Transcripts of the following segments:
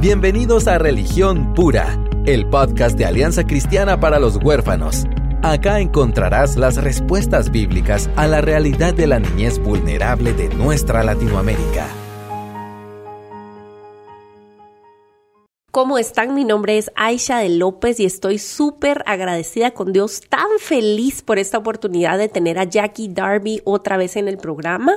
Bienvenidos a Religión Pura, el podcast de Alianza Cristiana para los Huérfanos. Acá encontrarás las respuestas bíblicas a la realidad de la niñez vulnerable de nuestra Latinoamérica. ¿Cómo están? Mi nombre es Aisha de López y estoy súper agradecida con Dios, tan feliz por esta oportunidad de tener a Jackie Darby otra vez en el programa.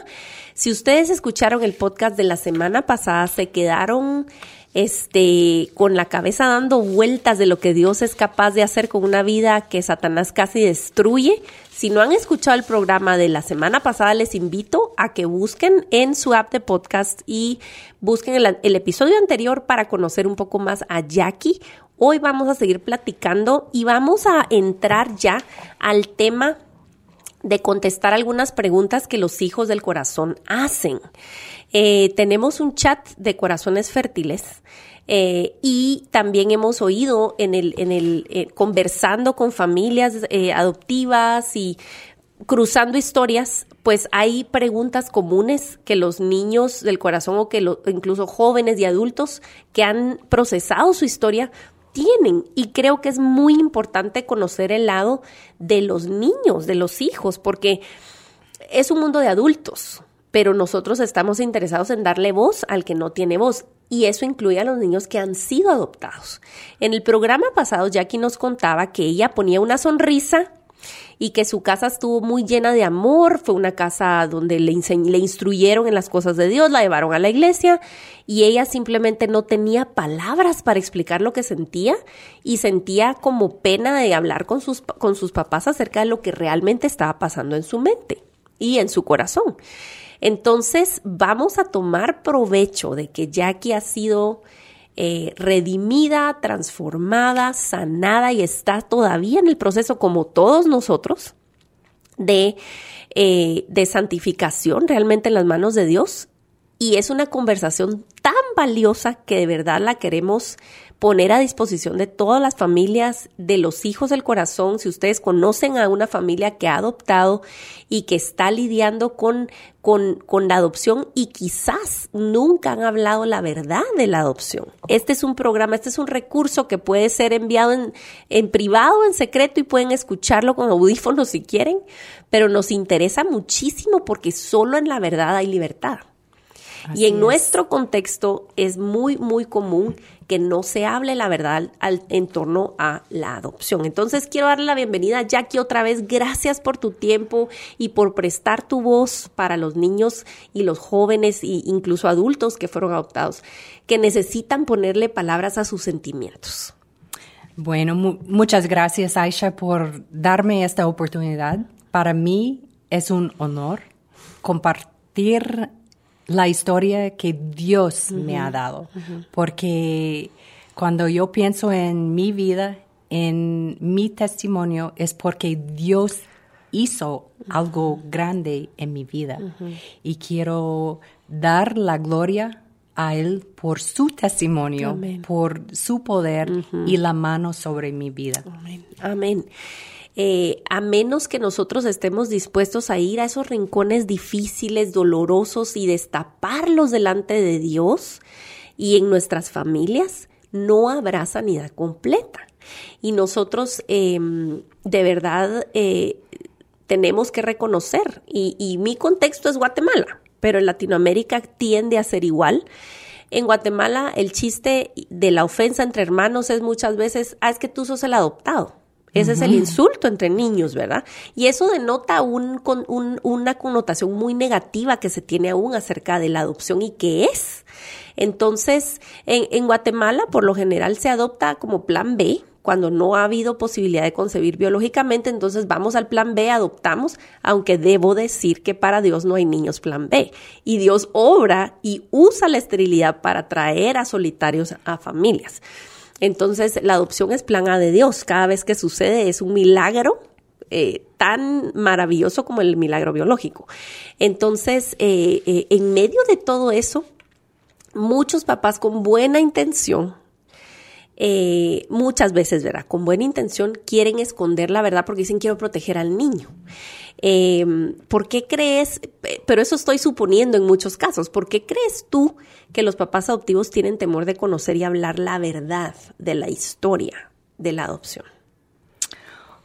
Si ustedes escucharon el podcast de la semana pasada, se quedaron este, con la cabeza dando vueltas de lo que Dios es capaz de hacer con una vida que Satanás casi destruye. Si no han escuchado el programa de la semana pasada, les invito a que busquen en su app de podcast y busquen el, el episodio anterior para conocer un poco más a Jackie. Hoy vamos a seguir platicando y vamos a entrar ya al tema de contestar algunas preguntas que los hijos del corazón hacen. Eh, tenemos un chat de corazones fértiles eh, y también hemos oído en el, en el eh, conversando con familias adoptivas y cruzando historias, pues hay preguntas comunes que los niños del corazón o que incluso jóvenes y adultos que han procesado su historia tienen. Y creo que es muy importante conocer el lado de los niños, de los hijos, porque es un mundo de adultos pero nosotros estamos interesados en darle voz al que no tiene voz. Y eso incluye a los niños que han sido adoptados. En el programa pasado, Jackie nos contaba que ella ponía una sonrisa y que su casa estuvo muy llena de amor, fue una casa donde le, le, instruyeron en las cosas de Dios, la llevaron a la iglesia y ella simplemente no tenía palabras para explicar lo que sentía y sentía como pena de hablar con sus, con sus papás acerca de lo que realmente estaba pasando en su mente y en su corazón. Entonces vamos a tomar provecho de que Jackie ha sido eh, redimida, transformada, sanada y está todavía en el proceso como todos nosotros de, eh, de santificación realmente en las manos de Dios. Y es una conversación tan valiosa que de verdad la queremos poner a disposición de todas las familias, de los hijos del corazón, si ustedes conocen a una familia que ha adoptado y que está lidiando con, con, la adopción y quizás nunca han hablado la verdad de la adopción. Este es un programa, este es un recurso que puede ser enviado en, en privado, en secreto y pueden escucharlo con audífonos si quieren, pero nos interesa muchísimo porque solo en la verdad hay libertad y en nuestro contexto es muy, muy común que no se hable la verdad al, en torno a la adopción. Entonces quiero darle la bienvenida a Jackie otra vez. Gracias por tu tiempo y por prestar tu voz para los niños y los jóvenes e incluso adultos que fueron adoptados, que necesitan ponerle palabras a sus sentimientos. Bueno, muchas gracias Aisha por darme esta oportunidad. Para mí es un honor compartir la historia que Dios me ha dado. Porque cuando yo pienso en mi vida, en mi testimonio, es porque Dios hizo algo grande en mi vida. Y quiero dar la gloria a Él por su testimonio, por su poder y la mano sobre mi vida. Amén. Amén. Eh, a menos que nosotros estemos dispuestos a ir a esos rincones difíciles, dolorosos y destaparlos delante de Dios y en nuestras familias, no habrá sanidad completa. Y nosotros em, de verdad eh, tenemos que reconocer, y, y mi contexto es Guatemala, pero en Latinoamérica tiende a ser igual. En Guatemala el chiste de la ofensa entre hermanos es muchas veces, ah, es que tú sos el adoptado. Ese es el insulto entre niños, ¿verdad? Y eso denota un, una connotación muy negativa que se tiene aún acerca de la adopción y qué es. Entonces, en, en Guatemala, por lo general, se adopta como plan B, cuando no ha habido posibilidad de concebir biológicamente, entonces vamos al plan B, adoptamos, aunque debo decir que para Dios no hay niños plan B. Y Dios obra y usa la esterilidad para traer a solitarios a familias. Entonces, la adopción es plan A de Dios. Cada vez que sucede es un milagro eh, tan maravilloso como el milagro biológico. Entonces, eh, eh, en medio de todo eso, muchos papás con buena intención, muchas veces, ¿verdad? Con buena intención quieren esconder la verdad porque dicen quiero proteger al niño. Eh, ¿Por qué crees, pero eso estoy suponiendo en muchos casos, ¿por qué crees tú que los papás adoptivos tienen temor de conocer y hablar la verdad de la historia de la adopción?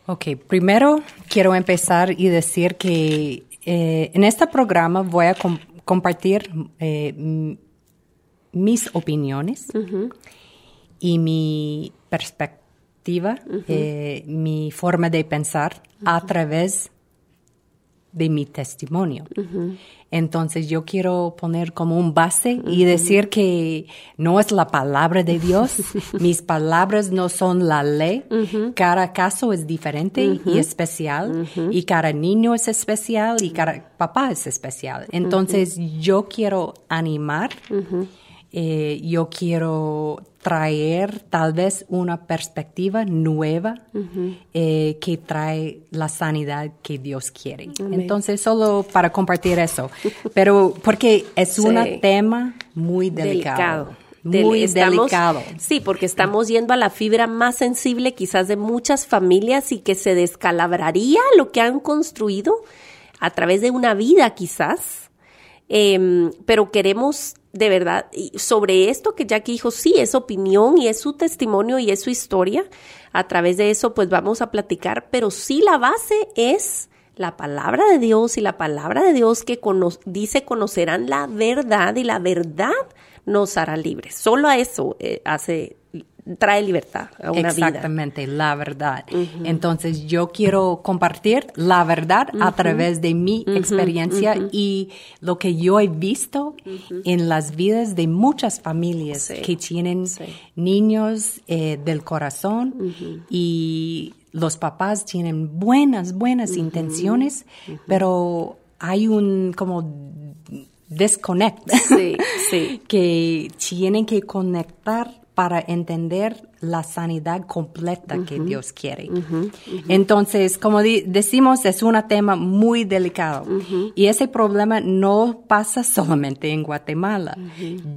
Ok, primero quiero empezar y decir que eh, en este programa voy a com compartir eh, mis opiniones y mi perspectiva, eh, mi forma de pensar a través de mi testimonio. Entonces yo quiero poner como un base y decir que no es la palabra de Dios, mis palabras no son la ley, cada caso es diferente y especial y cada niño es especial y cada papá es especial. Entonces yo quiero animar eh, yo quiero traer tal vez una perspectiva nueva eh, que trae la sanidad que Dios quiere. Entonces, solo para compartir eso, pero porque es un tema muy delicado. Muy delicado. Sí, porque estamos yendo a la fibra más sensible quizás de muchas familias y que se descalabraría lo que han construido a través de una vida quizás. Em, pero queremos de verdad, sobre esto que Jackie dijo, sí, es opinión y es su testimonio y es su historia. A través de eso, pues vamos a platicar, pero sí la base es la palabra de Dios y la palabra de Dios que dice conocerán la verdad y la verdad nos hará libres. Solo a eso eh, hace trae libertad a una Exactamente, la verdad. Entonces yo quiero compartir la verdad a través de mi experiencia y lo que yo he visto en las vidas de muchas familias que tienen niños eh, del corazón y los papás tienen buenas, buenas intenciones, pero hay un como disconnect sí, sí. que tienen que conectar para entender la sanidad completa que Dios quiere. Entonces, como decimos, es un tema muy delicado y ese problema no pasa solamente en Guatemala.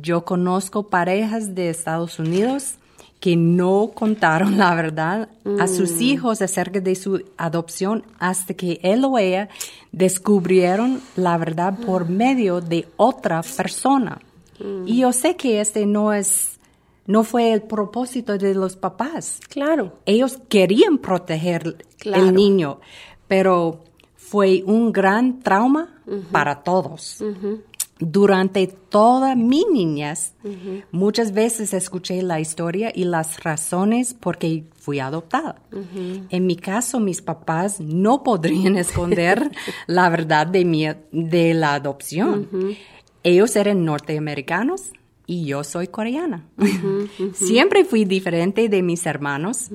Yo conozco parejas de Estados Unidos que no contaron la verdad a sus mm. hijos acerca de su adopción hasta que él o ella descubrieron la verdad por medio de otra persona. Mm. Y yo sé que este no es no fue el propósito de los papás. Claro. Ellos querían proteger el niño, pero fue un gran trauma para todos. Durante toda mi niñez, muchas veces escuché la historia y las razones por qué fui adoptada. En mi caso, mis papás no podrían esconder la verdad de, mi, de la adopción. Ellos eran norteamericanos y yo soy coreana. Siempre fui diferente de mis hermanos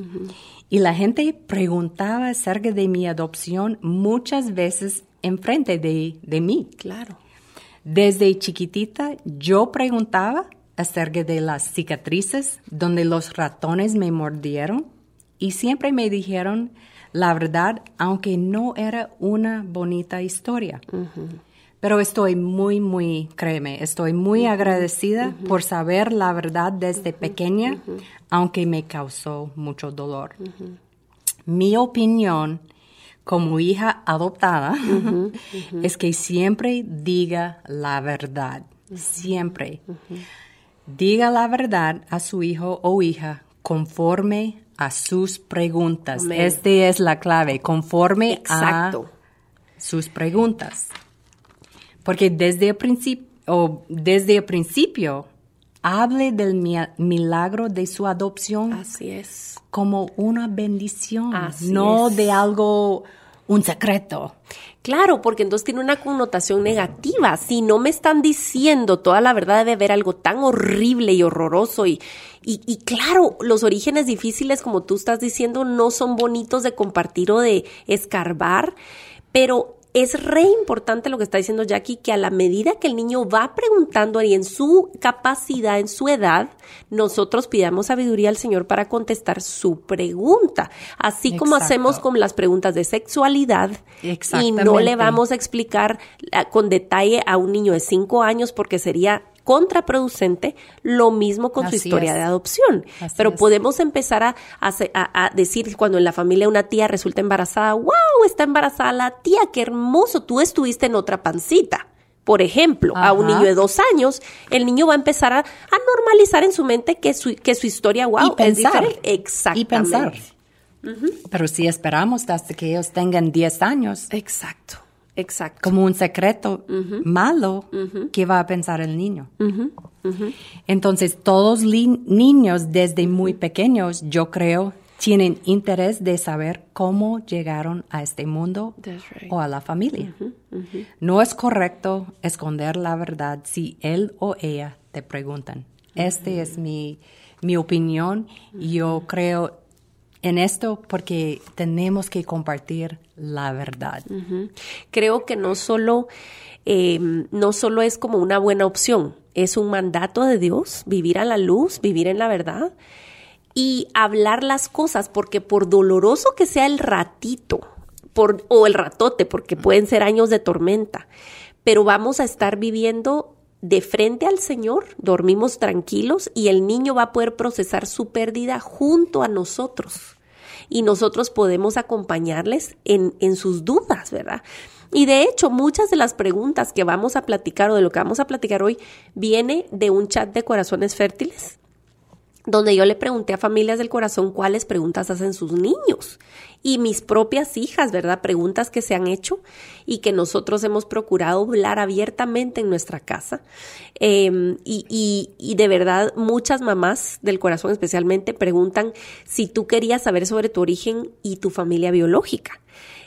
y la gente preguntaba acerca de mi adopción muchas veces enfrente de, de mí. Claro. Desde chiquitita yo preguntaba acerca de las cicatrices donde los ratones me mordieron y siempre me dijeron la verdad, aunque no era una bonita historia. Pero estoy muy, muy, créeme, estoy muy agradecida por saber la verdad desde pequeña, aunque me causó mucho dolor. Mi opinión como hija adoptada es que siempre diga la verdad, siempre. Diga la verdad a su hijo o hija conforme a sus preguntas. Esta es la clave, conforme a sus preguntas. Porque desde el principio, o desde el principio, hable del milagro de su adopción. Así es. Como una bendición, no de algo, un secreto. Claro, porque entonces tiene una connotación negativa. Si no me están diciendo toda la verdad, debe haber algo tan horrible y horroroso. Y, y, y, claro, los orígenes difíciles, como tú estás diciendo, no son bonitos de compartir o de escarbar, pero es re importante lo que está diciendo Jackie, que a la medida que el niño va preguntando y en su capacidad, en su edad, nosotros pidamos sabiduría al Señor para contestar su pregunta. Así como hacemos con las preguntas de sexualidad y no le vamos a explicar con detalle a un niño de cinco años porque sería contraproducente, lo mismo con su historia es. de adopción. Así Pero es. podemos empezar a, a decir cuando en la familia una tía resulta embarazada, wow, está embarazada la tía, qué hermoso, tú estuviste en otra pancita. Por ejemplo, a un niño de dos años, el niño va a empezar a, a normalizar en su mente que su, que su historia, wow, y es pensar. diferente. Exactamente. Y pensar. Pero si esperamos hasta que ellos tengan 10 años, Exacto, exacto. como un secreto malo, ¿qué va a pensar el niño? Entonces, todos niños desde muy pequeños, yo creo, tienen interés de saber cómo llegaron a este mundo right. o a la familia. No es correcto esconder la verdad si él o ella te preguntan. Esta es mi, mi opinión. Yo creo en esto porque tenemos que compartir la verdad. Creo que no solo, eh, no solo es como una buena opción, es un mandato de Dios, vivir a la luz, vivir en la verdad y hablar las cosas, porque por doloroso que sea el ratito, por, o el ratote, porque pueden ser años de tormenta, pero vamos a estar viviendo de frente al Señor, dormimos tranquilos y el niño va a poder procesar su pérdida junto a nosotros y nosotros podemos acompañarles en, en sus dudas, ¿verdad? Y de hecho, muchas de las preguntas que vamos a platicar o de lo que vamos a platicar hoy viene de un chat de corazones fértiles donde yo le pregunté a familias del corazón cuáles preguntas hacen sus niños y mis propias hijas, ¿verdad? Preguntas que se han hecho y que nosotros hemos procurado hablar abiertamente en nuestra casa. Eh, y, y, y de verdad, muchas mamás del corazón especialmente preguntan si tú querías saber sobre tu origen y tu familia biológica.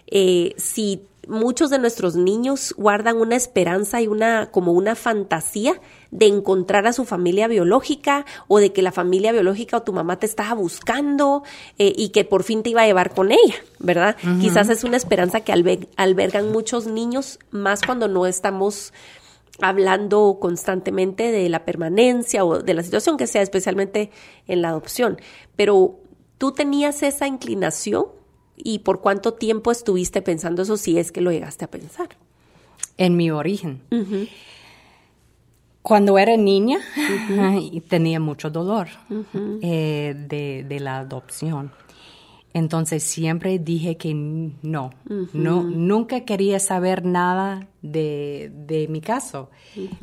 Eh, si muchos de nuestros niños guardan una esperanza y una como una fantasía de encontrar a su familia biológica o de que la familia biológica o tu mamá te estaba buscando eh, y que por fin te iba a llevar con ella, ¿verdad? Quizás es una esperanza que albe- albergan muchos niños más cuando no estamos hablando constantemente de la permanencia o de la situación que sea, especialmente en la adopción. Pero tú tenías esa inclinación y por cuánto tiempo estuviste pensando eso si es que lo llegaste a pensar. En mi origen. Cuando era niña y tenía mucho dolor eh, de, de la adopción. Entonces siempre dije que no, no, nunca quería saber nada de, de mi caso.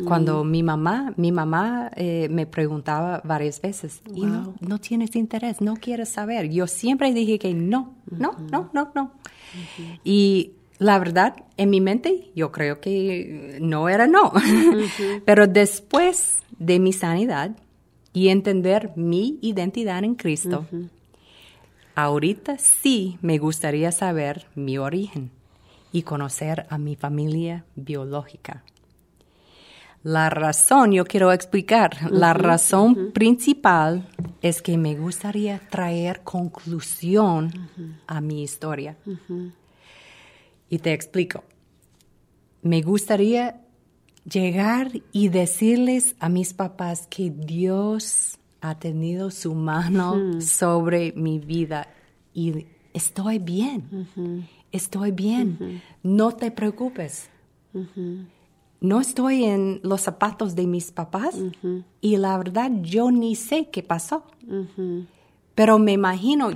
Cuando mi mamá, mi mamá eh, me preguntaba varias veces, y no, no tienes interés, no quieres saber. Yo siempre dije que no, no, no, no, no. Y la verdad, en mi mente, yo creo que no era no. Pero después de mi sanidad y entender mi identidad en Cristo, ahorita sí me gustaría saber mi origen y conocer a mi familia biológica. La razón, yo quiero explicar, la razón principal es que me gustaría traer conclusión a mi historia. Y te explico. Me gustaría llegar y decirles a mis papás que Dios ha tenido su mano sobre mi vida y estoy bien, estoy bien, no te preocupes. No estoy en los zapatos de mis papás y la verdad yo ni sé qué pasó. Pero me imagino,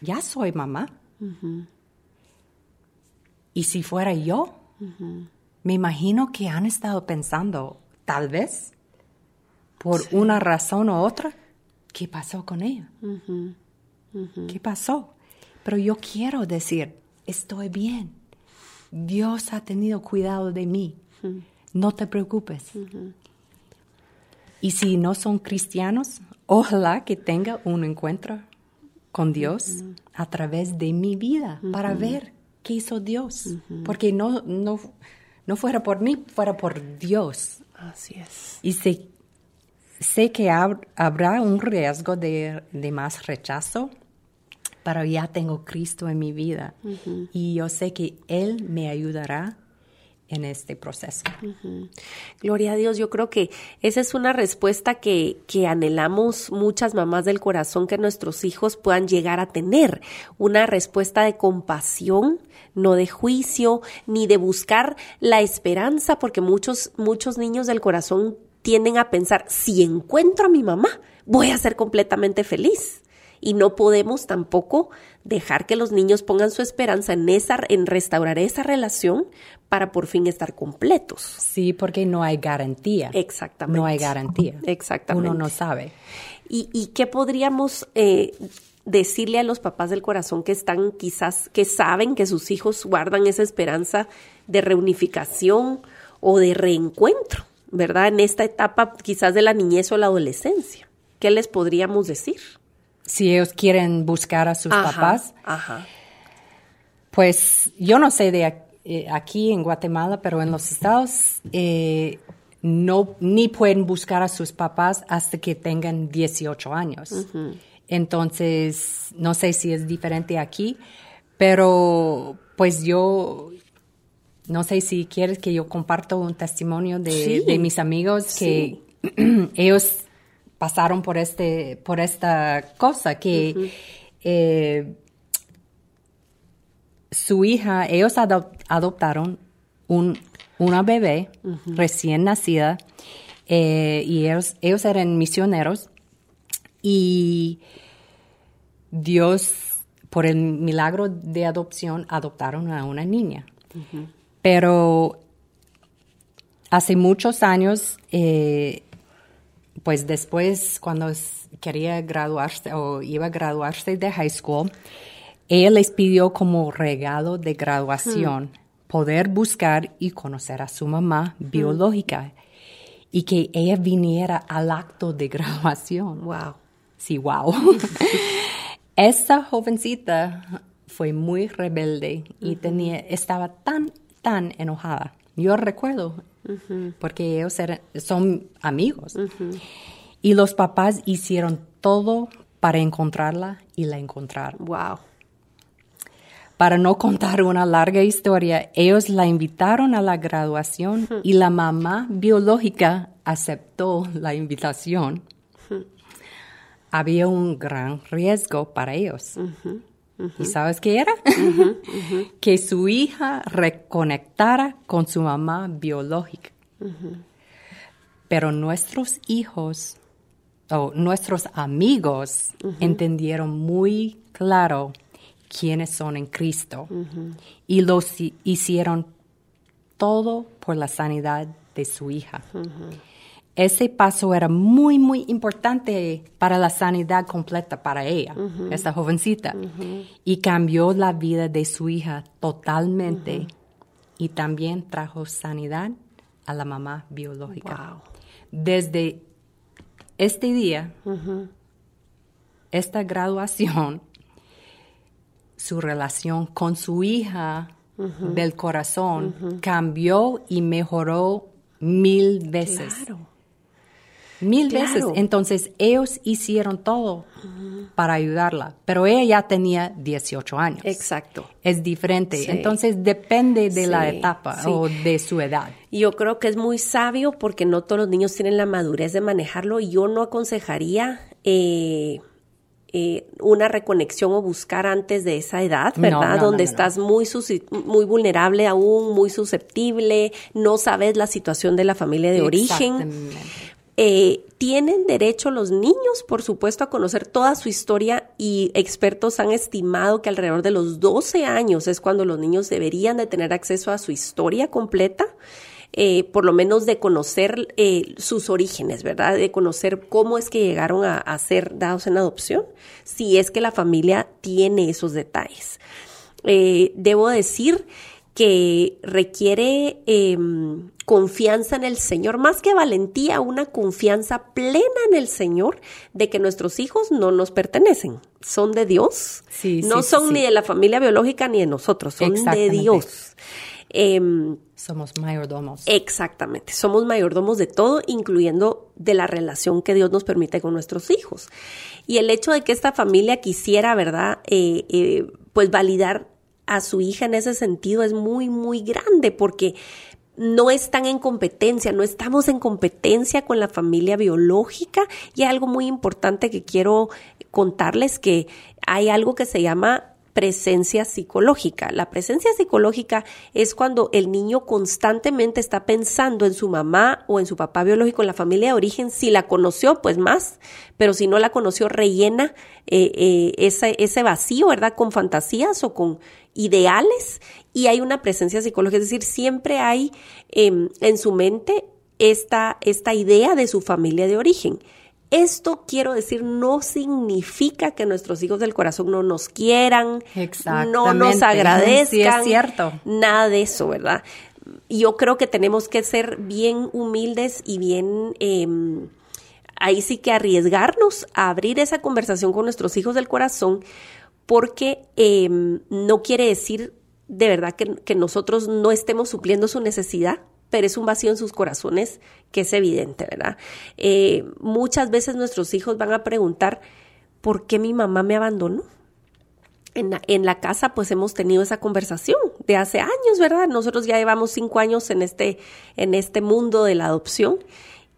ya soy mamá. Y si fuera yo, me imagino que han estado pensando, tal vez, por una razón u otra, ¿qué pasó con ella? ¿Qué pasó? Pero yo quiero decir, estoy bien. Dios ha tenido cuidado de mí. No te preocupes. Y si no son cristianos, ojalá que tenga un encuentro con Dios a través de mi vida para ver qué hizo Dios. Porque no, no, no fuera por mí, fuera por Dios. Así es. Y sé, sé que hab- habrá un riesgo de, de más rechazo, pero ya tengo Cristo en mi vida. Y yo sé que Él me ayudará en este proceso. Gloria a Dios, yo creo que esa es una respuesta que, que anhelamos muchas mamás del corazón que nuestros hijos puedan llegar a tener. Una respuesta de compasión, no de juicio, ni de buscar la esperanza, porque muchos, muchos niños del corazón tienden a pensar, si encuentro a mi mamá, voy a ser completamente feliz. Y no podemos tampoco dejar que los niños pongan su esperanza en, esa, en restaurar esa relación para por fin estar completos. Sí, porque no hay garantía. Exactamente. No hay garantía. Exactamente. Uno no sabe. ¿Y, y qué podríamos eh, decirle a los papás del corazón que están quizás, que saben que sus hijos guardan esa esperanza de reunificación o de reencuentro, ¿verdad? En esta etapa quizás de la niñez o la adolescencia. ¿Qué les podríamos decir? Si ellos quieren buscar a sus Ajá, papás, Ajá. pues yo no sé de eh, aquí en Guatemala, pero en los estados eh, no ni pueden buscar a sus papás hasta que tengan 18 años. Entonces, no sé si es diferente aquí, pero pues yo no sé si quieres que yo comparto un testimonio de, Sí. de mis amigos que ellos pasaron por este por esta cosa que eh, su hija ellos adop- adoptaron un una bebé recién nacida eh, y ellos ellos eran misioneros y Dios por el milagro de adopción adoptaron a una niña pero hace muchos años, eh, pues después cuando quería graduarse o iba a graduarse de high school, ella les pidió como regalo de graduación poder buscar y conocer a su mamá biológica y que ella viniera al acto de graduación. Wow. Sí, wow. Esta jovencita fue muy rebelde y tenía, estaba tan, tan enojada. Yo recuerdo, porque ellos eran, son amigos. Y los papás hicieron todo para encontrarla y la encontraron. Wow. Para no contar una larga historia, ellos la invitaron a la graduación y la mamá biológica aceptó la invitación. Había un gran riesgo para ellos. ¿Y sabes qué era? que su hija reconectara con su mamá biológica. Pero nuestros hijos o nuestros amigos entendieron muy claro quiénes son en Cristo. Y los hi- hicieron todo por la sanidad de su hija. Ese paso era muy, muy importante para la sanidad completa para ella, esta jovencita, y cambió la vida de su hija totalmente y también trajo sanidad a la mamá biológica. Wow. Desde este día, esta graduación, su relación con su hija del corazón cambió y mejoró mil veces. Claro. Mil Claro. veces. Entonces, ellos hicieron todo para ayudarla, pero ella ya tenía 18 años. Exacto. Es diferente. Sí. Entonces, depende de la etapa sí. o de su edad. Yo creo que es muy sabio porque no todos los niños tienen la madurez de manejarlo. y Yo no aconsejaría eh, eh, una reconexión o buscar antes de esa edad, ¿verdad? no, no, Donde no, estás muy, muy vulnerable aún, muy susceptible, no sabes la situación de la familia de origen. Eh, tienen derecho los niños, por supuesto, a conocer toda su historia y expertos han estimado que alrededor de los 12 años es cuando los niños deberían de tener acceso a su historia completa, eh, por lo menos de conocer eh, sus orígenes, ¿verdad? De conocer cómo es que llegaron a, ser dados en adopción, si es que la familia tiene esos detalles. Debo decir que requiere eh, confianza en el Señor, más que valentía, una confianza plena en el Señor de que nuestros hijos no nos pertenecen, son de Dios, Sí, no sí, son sí. ni de la familia biológica ni de nosotros, son de. Dios. Em, Somos mayordomos. Exactamente, somos mayordomos de todo, incluyendo de la relación que Dios nos permite con nuestros hijos. Y el hecho de que esta familia quisiera, ¿verdad? Eh, eh, pues validar a su hija en ese sentido es muy, muy grande porque no están en competencia, no estamos en competencia con la familia biológica y hay algo muy importante que quiero contarles que hay algo que se llama presencia psicológica. La presencia psicológica es cuando el niño constantemente está pensando en su mamá o en su papá biológico, en la familia de origen. Si la conoció, pues más, pero si no la conoció, rellena eh, eh, ese, ese vacío, ¿verdad? Con fantasías o con ideales y hay una presencia psicológica, es decir, siempre hay em, en su mente esta, esta idea de su familia de origen. Esto quiero decir no significa que nuestros hijos del corazón no nos quieran, no nos agradezcan, es cierto. nada de eso, ¿verdad? Yo creo que tenemos que ser bien humildes y bien em, ahí sí que arriesgarnos a abrir esa conversación con nuestros hijos del corazón, porque em, no quiere decir de verdad que, nosotros no estemos supliendo su necesidad, pero es un vacío en sus corazones que es evidente, ¿verdad? Eh, muchas veces nuestros hijos van a preguntar, ¿por qué mi mamá me abandonó? En la, en la, casa pues hemos tenido esa conversación de hace años, ¿verdad? Nosotros ya llevamos cinco años en este, en este mundo de la adopción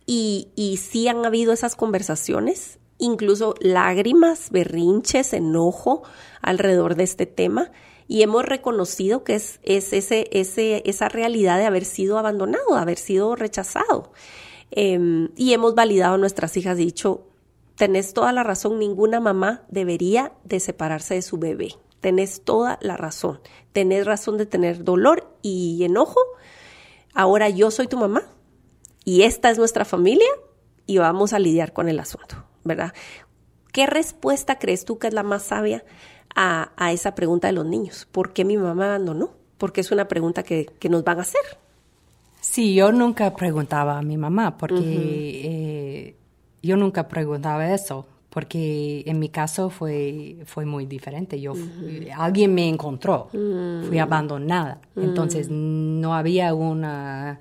y, y sí han habido esas conversaciones, incluso lágrimas, berrinches, enojo alrededor de este tema y hemos reconocido que es, es ese, ese, esa realidad de haber sido abandonado, de haber sido rechazado. Em, y hemos validado a nuestras hijas, dicho, tenés toda la razón, ninguna mamá debería de separarse de su bebé. Tenés toda la razón. Tenés razón de tener dolor y enojo. Ahora yo soy tu mamá y esta es nuestra familia y vamos a lidiar con el asunto, ¿verdad? ¿Qué respuesta crees tú que es la más sabia a, esa pregunta de los niños. ¿Por qué mi mamá me abandonó? Porque es una pregunta que, nos van a hacer. Sí, yo nunca preguntaba a mi mamá, porque eh, yo nunca preguntaba eso, porque en mi caso fue, fue muy diferente. Yo, Alguien me encontró, fui abandonada, entonces no había una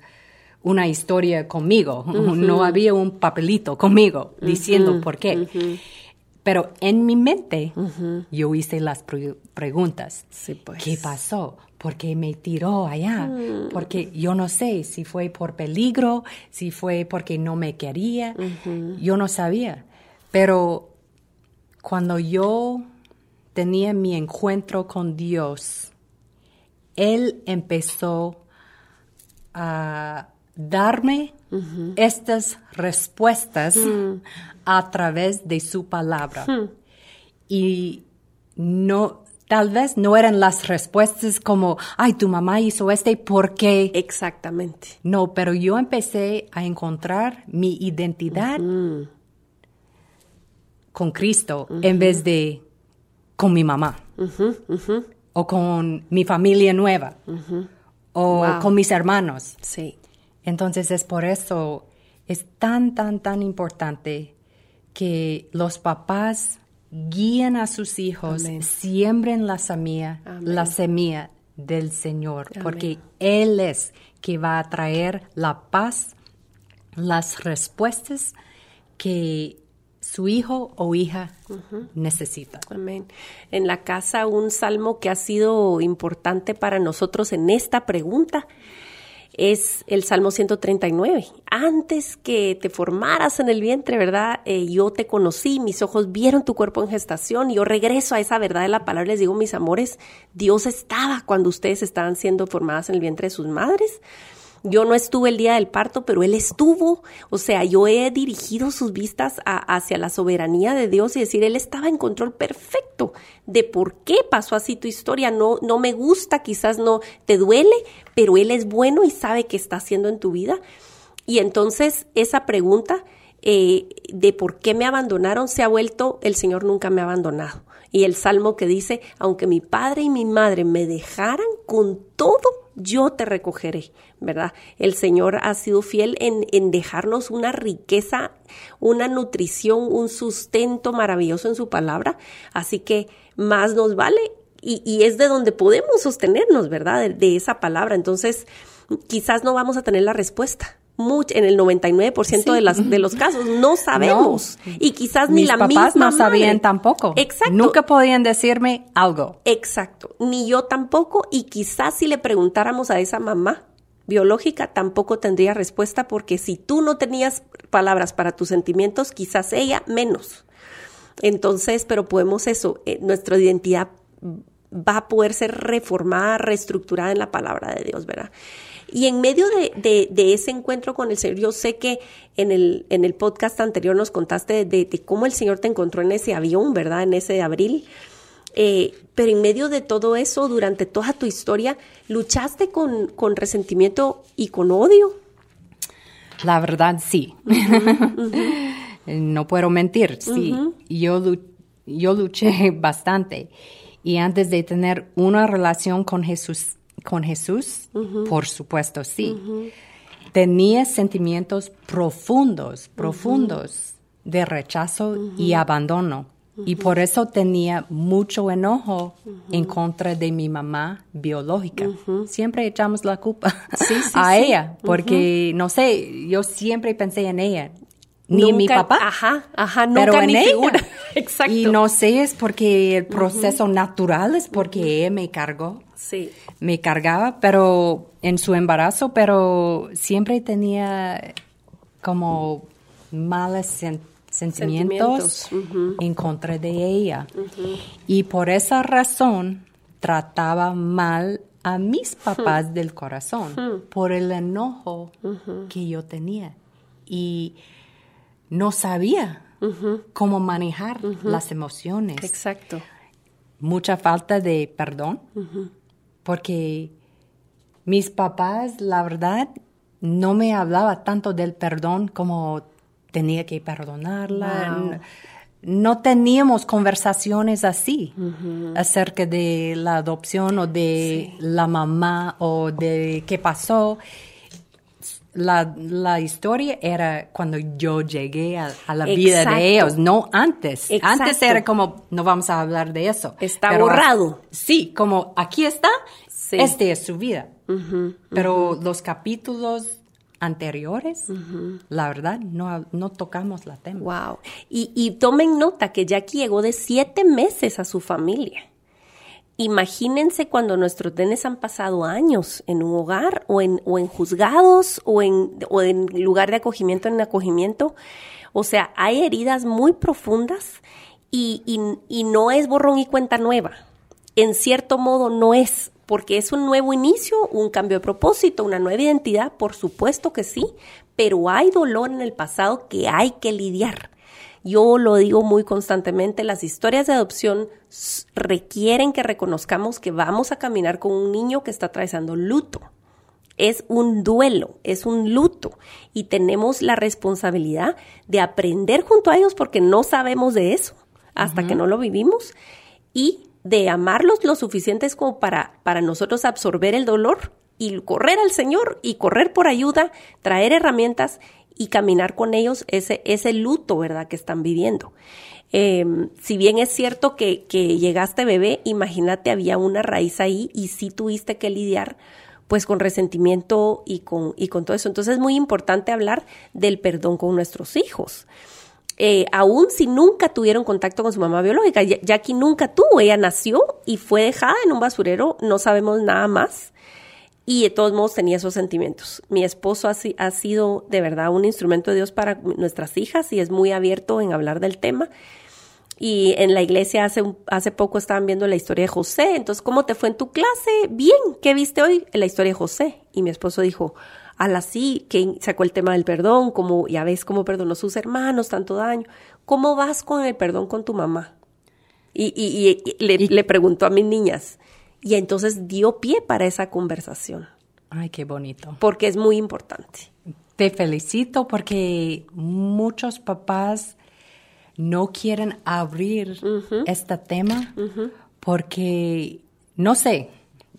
una historia conmigo, no había un papelito conmigo diciendo por qué. Pero en mi mente yo hice las preguntas. Pues. ¿Qué pasó? ¿Por qué me tiró allá? Mm. Porque yo no sé si fue por peligro, si fue porque no me quería. Yo no sabía. Pero cuando yo tenía mi encuentro con Dios, Él empezó a darme estas respuestas mm. a través de su palabra. Y no, tal vez no eran las respuestas como, ay, tu mamá hizo este, ¿por qué? Exactamente. No, pero yo empecé a encontrar mi identidad con Cristo en vez de con mi mamá. O con mi familia nueva. O con mis hermanos. Sí. Entonces es por eso, es tan, tan, tan importante que los papás guíen a sus hijos, siembren la semilla, la semilla del Señor, porque Él es que va a traer la paz, las respuestas que su hijo o hija necesita. Amén. En la casa un salmo que ha sido importante para nosotros en esta pregunta es el Salmo 139. Antes que te formaras en el vientre, ¿verdad? Eh, yo te conocí, mis ojos vieron tu cuerpo en gestación. Yo regreso a esa verdad de la palabra. Les digo, mis amores, Dios estaba cuando ustedes estaban siendo formadas en el vientre de sus madres. Yo no estuve el día del parto, pero Él estuvo. O sea, yo he dirigido sus vistas hacia la soberanía de Dios y decir, Él estaba en control perfecto de por qué pasó así tu historia. No, no me gusta, quizás no te duele, pero Él es bueno y sabe qué está haciendo en tu vida. Y entonces esa pregunta eh, de por qué me abandonaron se ha vuelto, el Señor nunca me ha abandonado. Y el salmo que dice, aunque mi padre y mi madre me dejaran con todo, yo te recogeré, ¿verdad? El Señor ha sido fiel en, en, dejarnos una riqueza, una nutrición, un sustento maravilloso en su palabra, así que más nos vale y, y es de donde podemos sostenernos, ¿verdad? De, esa palabra. Entonces, quizás no vamos a tener la respuesta, mucho, en el 99% de, las, de los casos no sabemos. Y quizás ni la papás misma no sabían tampoco. Exacto. Nunca podían decirme algo. Exacto. Ni yo tampoco. Y quizás si le preguntáramos a esa mamá biológica, tampoco tendría respuesta porque si tú no tenías palabras para tus sentimientos, quizás ella menos. Entonces, pero podemos eso, eh, nuestra identidad va a poder ser reformada, reestructurada en la palabra de Dios, ¿verdad? Y en medio de, de, ese encuentro con el Señor, yo sé que en el, en el podcast anterior nos contaste de, cómo el Señor te encontró en ese avión, ¿verdad? En ese de abril. Eh, pero en medio de todo eso, durante toda tu historia, ¿luchaste con, con resentimiento y con odio? La verdad, sí. no puedo mentir, sí. yo, yo luché bastante. Y antes de tener una relación con Jesús, con Jesús, por supuesto, sí. Tenía sentimientos profundos, profundos de rechazo y abandono. Y por eso tenía mucho enojo en contra de mi mamá biológica. Siempre echamos la culpa a ella, porque, no sé, yo siempre pensé en ella. Ni en mi papá. Ajá, ajá, nunca pero en ella. Exacto. Y no sé, es porque el proceso natural es porque ella me cargó. Sí. Me cargaba, pero en su embarazo, pero siempre tenía como malas sentimientos, en contra de ella. Y por esa razón trataba mal a mis papás del corazón, por el enojo que yo tenía. Y no sabía cómo manejar las emociones. Exacto. Mucha falta de perdón, porque mis papás, la verdad, no me hablaba tanto del perdón como tenía que perdonarla. No teníamos conversaciones así acerca de la adopción o de la mamá o de qué pasó. La, la, historia era cuando yo llegué a, la vida de ellos, no antes. Antes era como, no vamos a hablar de eso. Está borrado. sí, como aquí está, este es su vida. Pero los capítulos anteriores, la verdad, no, no tocamos la tema. Wow. Y, y tomen nota que Jackie llegó de siete meses a su familia. Imagínense cuando nuestros nenes han pasado años en un hogar o en, o en juzgados o en, o en lugar de acogimiento en acogimiento. O sea, hay heridas muy profundas y, y, y no es borrón y cuenta nueva. En cierto modo no es porque es un nuevo inicio, un cambio de propósito, una nueva identidad, por supuesto que sí, pero hay dolor en el pasado que hay que lidiar. Yo lo digo muy constantemente, las historias de adopción requieren que reconozcamos que vamos a caminar con un niño que está atravesando luto. Es un duelo, es un luto. Y tenemos la responsabilidad de aprender junto a ellos porque no sabemos de eso hasta que no lo vivimos. Y de amarlos lo suficientes como para, para nosotros absorber el dolor y correr al Señor y correr por ayuda, traer herramientas y caminar con ellos ese, ese luto, ¿verdad?, que están viviendo. Em, si bien es cierto que, que llegaste bebé, imagínate, había una raíz ahí y sí tuviste que lidiar pues con resentimiento y con, y con todo eso. Entonces es muy importante hablar del perdón con nuestros hijos eh, aún si nunca tuvieron contacto con su mamá biológica. Jackie nunca tuvo, ella nació y fue dejada en un basurero, no sabemos nada más. Y de todos modos tenía esos sentimientos. Mi esposo ha, ha sido de verdad un instrumento de Dios para nuestras hijas y es muy abierto en hablar del tema. Y en la iglesia hace, hace poco estaban viendo la historia de José. Entonces, ¿cómo te fue en tu clase? Bien, ¿qué viste hoy? En la historia de José. Y mi esposo dijo, al así, que sacó el tema del perdón, como ya ves cómo perdonó a sus hermanos, tanto daño. ¿Cómo vas con el perdón con tu mamá? Y, y, le, le preguntó a mis niñas. Y entonces dio pie para esa conversación. Ay, qué bonito. Porque es muy importante. Te felicito porque muchos papás no quieren abrir este tema porque, no sé,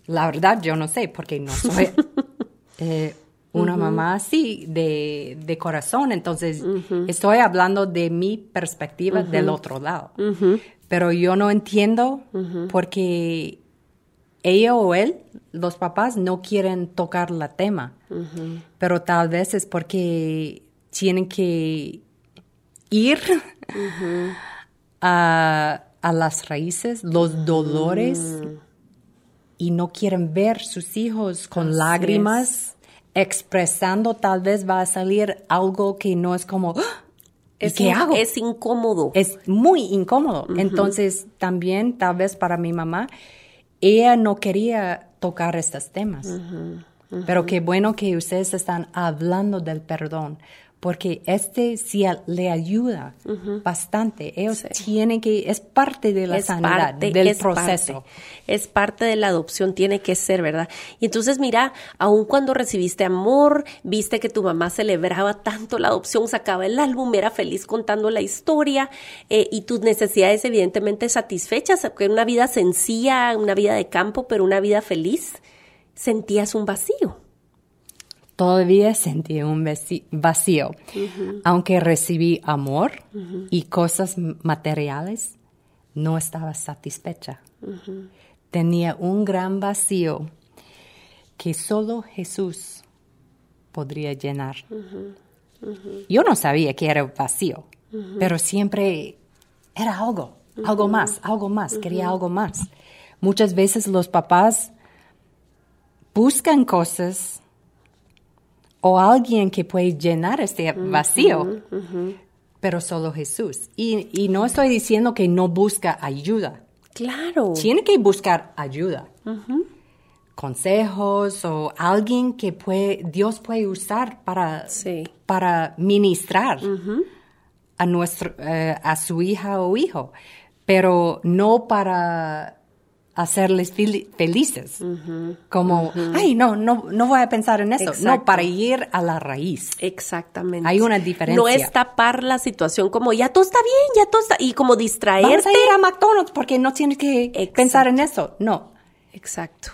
la verdad yo no sé porque no soy eh, una mamá así de, de corazón. Entonces, estoy hablando de mi perspectiva del otro lado. Pero yo no entiendo porque ella o él, los papás, no quieren tocar la tema. Pero tal vez es porque tienen que ir a, a, las raíces, los dolores, y no quieren ver sus hijos con lágrimas expresando tal vez va a salir algo que no es como, ¡Ah! es, ¿qué hago? Es incómodo. Es muy incómodo. Entonces, también tal vez para mi mamá ella no quería tocar estos temas. Pero qué bueno que ustedes están hablando del perdón, porque este sí le ayuda bastante. Ellos tienen que, es parte de la sanidad, del proceso. es parte de la adopción, tiene que ser, ¿verdad? Y entonces, mira, aun cuando recibiste amor, viste que tu mamá celebraba tanto la adopción, sacaba el álbum, era feliz contando la historia eh, y tus necesidades evidentemente satisfechas, que una vida sencilla, una vida de campo, pero una vida feliz, sentías un vacío todavía sentí un vacío. Aunque recibí amor y cosas materiales, no estaba satisfecha. Tenía un gran vacío que solo Jesús podría llenar. Yo no sabía que era vacío, pero siempre era algo, algo más, algo más, quería algo más. Muchas veces los papás buscan cosas o alguien que puede llenar este vacío, pero solo Jesús. Y, no estoy diciendo que no busca ayuda. Claro. Tiene que buscar ayuda. Consejos o alguien que puede, Dios puede usar para, para ministrar a, nuestro, eh, a su hija o hijo, pero no para hacerles felices. Como, ay, no, no, no voy a pensar en eso. No, para ir a la raíz. Exactamente. Hay una diferencia. No es tapar la situación como, ya todo está bien, ya todo está, y como distraerte. Vamos a ir a McDonald's porque no tienes que pensar en eso. No. Exacto.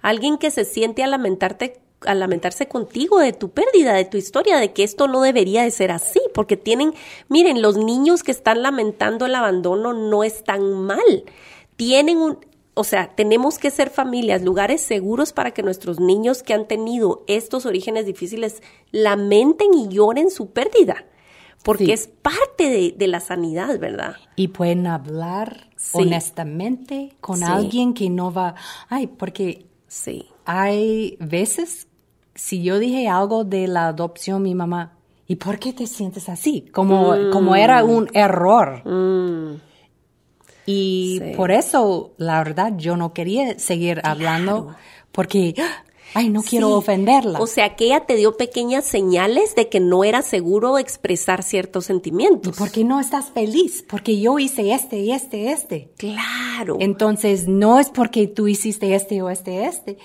Alguien que se siente a lamentarte a lamentarse contigo de tu pérdida, de tu historia, de que esto no debería de ser así, porque tienen, miren, los niños que están lamentando el abandono no están mal, tienen un, o sea, tenemos que ser familias, lugares seguros para que nuestros niños que han tenido estos orígenes difíciles lamenten y lloren su pérdida, porque es parte de, la sanidad, ¿verdad? Y pueden hablar honestamente con alguien que no va, ay, porque sí. hay veces, si yo dije algo de la adopción, mi mamá, ¿y por qué te sientes así? Como, como era un error. Mm. Y por eso, la verdad, yo no quería seguir hablando porque, ay, no quiero ofenderla. O sea, que ella te dio pequeñas señales de que no era seguro expresar ciertos sentimientos. ¿Y por qué no estás feliz? Porque yo hice este y este, este. Claro. Entonces, no es porque tú hiciste este o este, este.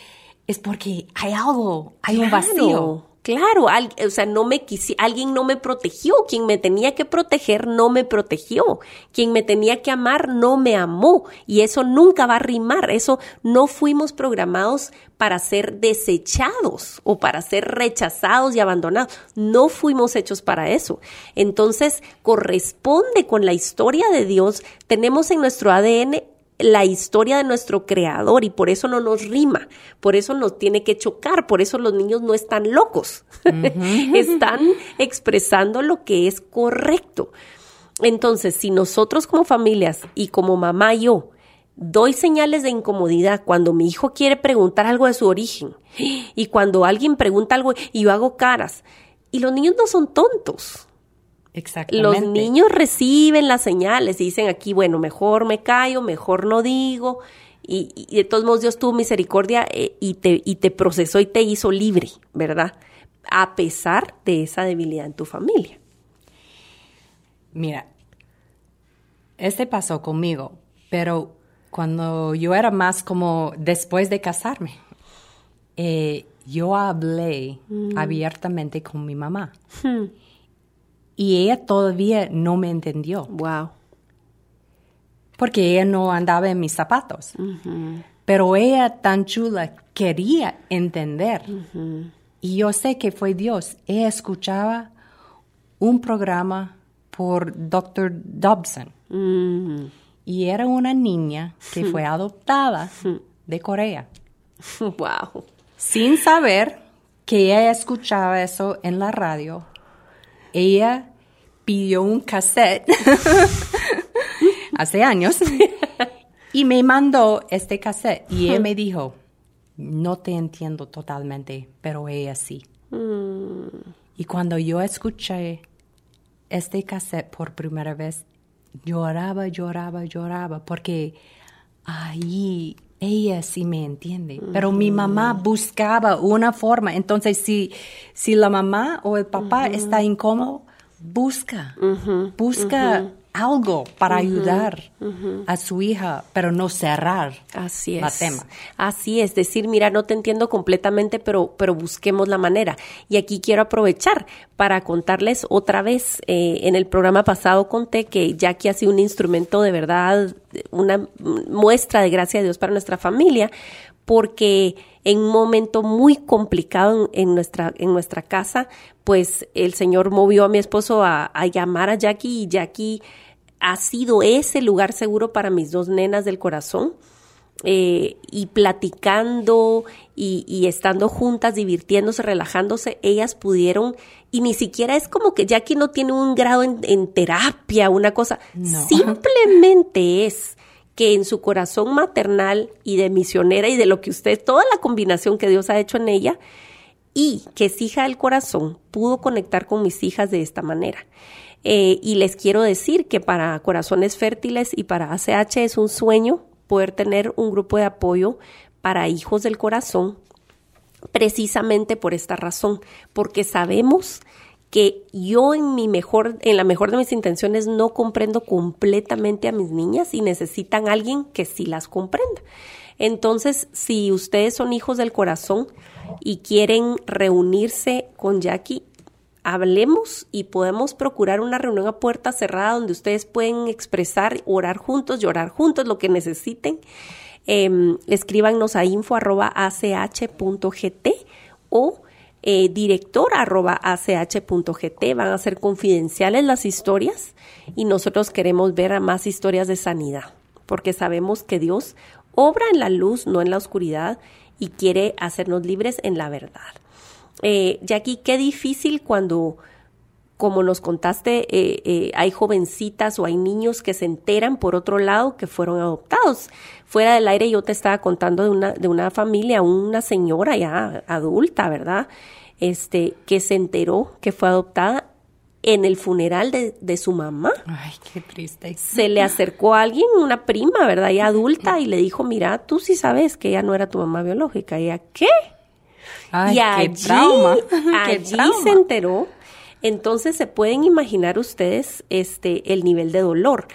Es porque hay algo, hay un vacío. Claro, o sea, no me alguien no me protegió, quien me tenía que proteger no me protegió, quien me tenía que amar no me amó. Y eso nunca va a rimar, eso no fuimos programados para ser desechados o para ser rechazados y abandonados, no fuimos hechos para eso. Entonces, corresponde con la historia de Dios, tenemos en nuestro ADN la historia de nuestro creador y por eso no nos rima, por eso nos tiene que chocar, por eso los niños no están locos, están expresando lo que es correcto. Entonces, si nosotros como familias y como mamá yo doy señales de incomodidad cuando mi hijo quiere preguntar algo de su origen y cuando alguien pregunta algo y yo hago caras, y los niños no son tontos, los niños reciben las señales y dicen aquí, bueno, mejor me callo, mejor no digo. Y, de todos modos Dios tuvo misericordia eh, y, te, y te procesó y te hizo libre, ¿verdad? A pesar de esa debilidad en tu familia. Mira, este pasó conmigo, pero cuando yo era más como después de casarme, eh, yo hablé mm. abiertamente con mi mamá. Hmm. Y ella todavía no me entendió. Wow. Porque ella no andaba en mis zapatos. Pero ella tan chula quería entender. Y yo sé que fue Dios. Ella escuchaba un programa por Dr. Dobson. Y era una niña que fue adoptada de Corea. Wow. Sin saber que ella escuchaba eso en la radio ella pidió un cassette hace años y me mandó este cassette y ella me dijo, no te entiendo totalmente, pero ella sí. Mm. Y cuando yo escuché este cassette por primera vez, lloraba, lloraba, lloraba, porque ahí ella sí me entiende, pero mi mamá buscaba una forma. Entonces, si, si la mamá o el papá está incómodo, busca, busca algo para ayudar a su hija, pero no cerrar Así la tema. Así es, decir, mira, no te entiendo completamente, pero, pero busquemos la manera. Y aquí quiero aprovechar para contarles otra vez. eh, en el programa pasado conté que Jackie ha sido un instrumento de verdad, una muestra de gracia de Dios para nuestra familia, porque en un momento muy complicado en, en nuestra, en nuestra casa, pues el Señor movió a mi esposo a, a llamar a Jackie y Jackie ha sido ese lugar seguro para mis dos nenas del corazón. eh, y platicando y, y estando juntas, divirtiéndose, relajándose, ellas pudieron, y ni siquiera es como que Jackie no tiene un grado en, en terapia, una cosa, No. simplemente es que en su corazón maternal y de misionera y de lo que usted, toda la combinación que Dios ha hecho en ella, y que es hija del corazón, pudo conectar con mis hijas de esta manera. Eh, y les quiero decir que para Corazones Fértiles y para ACH es un sueño poder tener un grupo de apoyo para hijos del corazón, precisamente por esta razón, porque sabemos que yo en mi mejor, en la mejor de mis intenciones no comprendo completamente a mis niñas y necesitan alguien que sí las comprenda. Entonces, si ustedes son hijos del corazón y quieren reunirse con Jackie, hablemos y podemos procurar una reunión a puerta cerrada donde ustedes pueden expresar, orar juntos, llorar juntos, lo que necesiten. Eh, escríbanos a info arroba ach.gt o eh, director arroba ach.gt. Van a ser confidenciales las historias y nosotros queremos ver más historias de sanidad porque sabemos que Dios obra en la luz, no en la oscuridad y quiere hacernos libres en la verdad. Eh, Jackie, qué difícil cuando, como nos contaste, eh, eh, hay jovencitas o hay niños que se enteran por otro lado que fueron adoptados. Fuera del aire yo te estaba contando de una, de una familia, una señora ya adulta, ¿verdad? Este, que se enteró que fue adoptada en el funeral de, de su mamá Ay, qué triste. se le acercó a alguien, una prima, ¿verdad? Ya adulta, y le dijo, mira, tú sí sabes que ella no era tu mamá biológica. Y ella, ¿qué? Ay, y qué allí, trauma. qué allí trauma. se enteró. Entonces se pueden imaginar ustedes este, el nivel de dolor.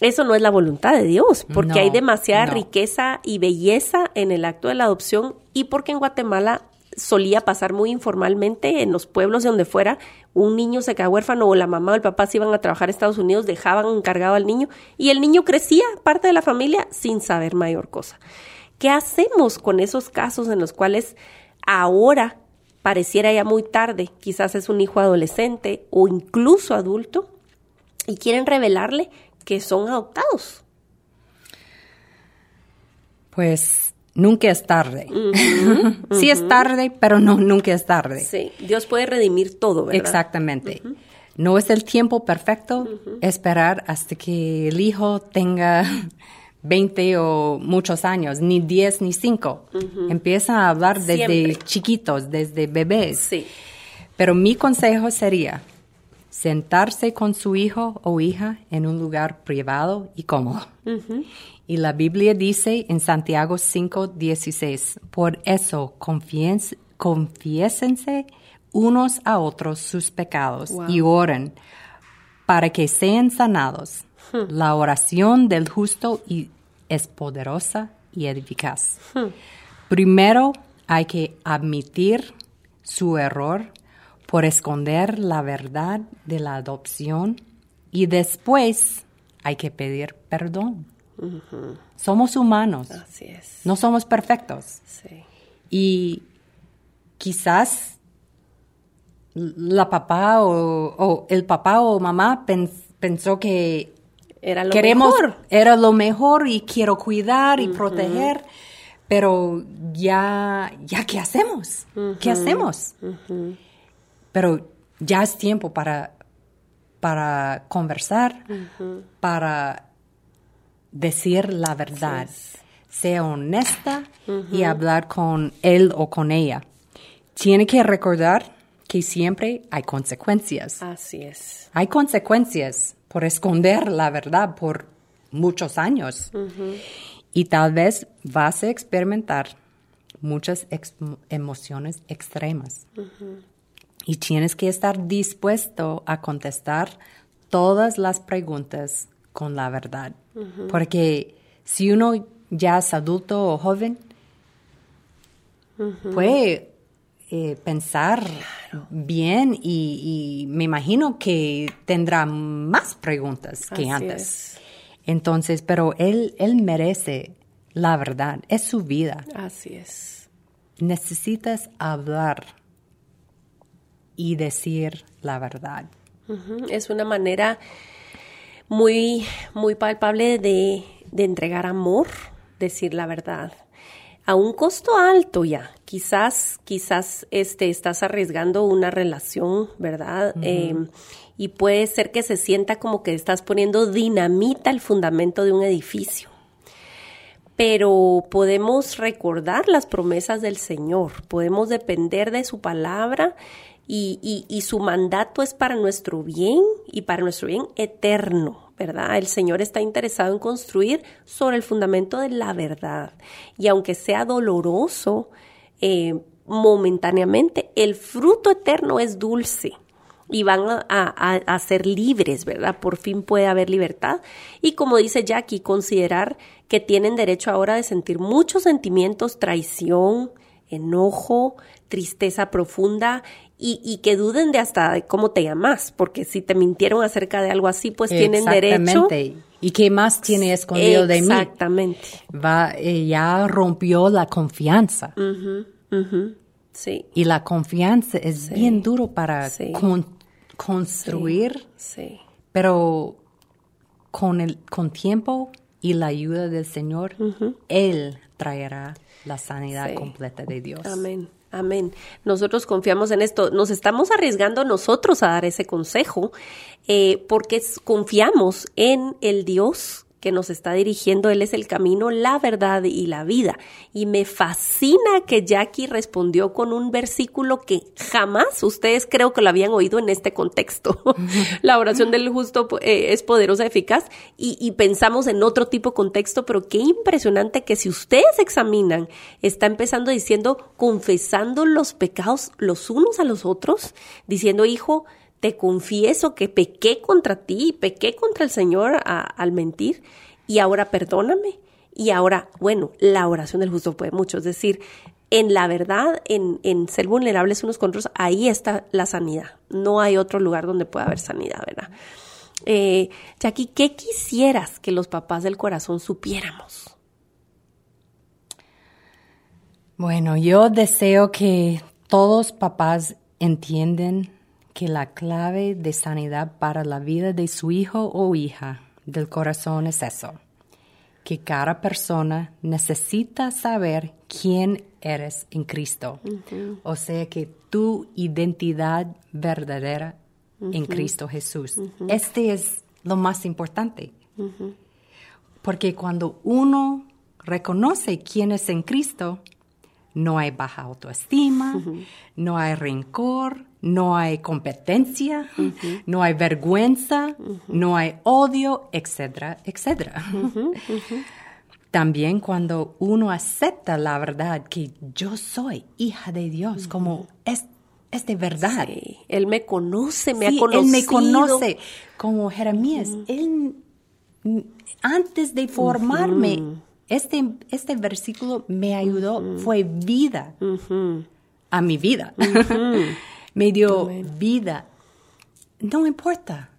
Eso no es la voluntad de Dios, porque No, hay demasiada no. riqueza y belleza en el acto de la adopción y porque en Guatemala solía pasar muy informalmente en los pueblos de donde fuera, un niño se queda huérfano o la mamá o el papá se iban a trabajar a Estados Unidos, dejaban encargado al niño y el niño crecía parte de la familia sin saber mayor cosa. ¿Qué hacemos con esos casos en los cuales ahora pareciera ya muy tarde, quizás es un hijo adolescente o incluso adulto y quieren revelarle que son adoptados? Pues nunca es tarde. sí es tarde, pero no, nunca es tarde. Sí, Dios puede redimir todo, ¿verdad? Exactamente. No es el tiempo perfecto esperar hasta que el hijo tenga 20 o muchos años, ni 10 ni 5. Empieza a hablar desde Siempre. chiquitos, desde bebés. Sí. Pero mi consejo sería sentarse con su hijo o hija en un lugar privado y cómodo. Y la Biblia dice en Santiago 5:16, por eso confiésense unos a otros sus pecados Wow. y oren para que sean sanados. La oración del justo y- es poderosa y eficaz. Primero hay que admitir su error por esconder la verdad de la adopción y después hay que pedir perdón. Somos humanos, Así es. no somos perfectos Sí. y quizás la papá o, o el papá o mamá pens- pensó que Era lo queremos mejor. era lo mejor y quiero cuidar y proteger pero ya ya qué hacemos qué hacemos pero ya es tiempo para para conversar para decir la verdad sea honesta y hablar con él o con ella. Tiene que recordar que siempre hay consecuencias. Así es. hay consecuencias por esconder la verdad por muchos años. Y tal vez vas a experimentar muchas emociones extremas. Y tienes que estar dispuesto a contestar todas las preguntas con la verdad. Porque si uno ya es adulto o joven, puede eh, pensar bien y, y me imagino que tendrá más preguntas que Así antes. es. Entonces, pero él, él merece la verdad, es su vida. Así es. Necesitas hablar y decir la verdad. Es una manera muy, muy palpable de, de entregar amor, decir la verdad. A un costo alto ya. Quizás, quizás este, estás arriesgando una relación, ¿verdad? Eh, y puede ser que se sienta como que estás poniendo dinamita al fundamento de un edificio pero podemos recordar las promesas del Señor, podemos depender de su palabra y, y- su mandato es para nuestro bien y para nuestro bien eterno, ¿verdad? El Señor está interesado en construir sobre el fundamento de la verdad y aunque sea doloroso eh, momentáneamente, el fruto eterno es dulce y van a, a- a ser libres, ¿verdad? Por fin puede haber libertad. Y como dice Jackie, considerar que tienen derecho ahora de sentir muchos sentimientos, traición, enojo, tristeza profunda y, y que duden de hasta cómo te llamas, porque si te mintieron acerca de algo así, pues tienen derecho. Exactamente. ¿Y qué más tiene escondido de mí? Exactamente. Va, eh, ya rompió la confianza. Sí, Y la confianza es bien duro para Sí. con- construir, sí. pero con el con tiempo y la ayuda del Señor, Él traerá la sanidad completa de Dios. Amén. Amén. Nosotros confiamos en esto. Nos estamos arriesgando nosotros a dar ese consejo eh, porque confiamos en el Dios que nos está dirigiendo. Él es el camino, la verdad y la vida. Y me fascina que Jackie respondió con un versículo que jamás ustedes creo que lo habían oído en este contexto. la oración del justo eh, es poderosa, eficaz y, y pensamos en otro tipo de contexto, pero qué impresionante que si ustedes examinan, está empezando diciendo, confesando los pecados los unos a los otros, diciendo, hijo, te confieso que pequé contra ti, pequé contra el Señor al mentir y ahora perdóname. Y ahora, bueno, la oración del justo puede mucho, es decir, en la verdad, en, en ser vulnerables unos con otros, ahí está la sanidad. No hay otro lugar donde pueda haber sanidad, ¿verdad? Eh, Jackie, ¿qué quisieras que los papás del corazón supiéramos? Bueno, yo deseo que todos papás entiendan que la clave de sanidad para la vida de su hijo o hija del corazón es eso, que cada persona necesita saber quién eres en Cristo. O sea que tu identidad verdadera en Cristo Jesús. Este es lo más importante. Porque cuando uno reconoce quién es en Cristo, no hay baja autoestima, no hay rencor, no hay competencia, no hay vergüenza, no hay odio, etcétera, etcétera. También cuando uno acepta la verdad que yo soy hija de Dios, como es, es de verdad. Sí, él me conoce, me Sí, ha conocido. Él me conoce como Jeremías. Él, antes de formarme, este, este versículo me ayudó, fue vida a mi vida. me dio vida. No importa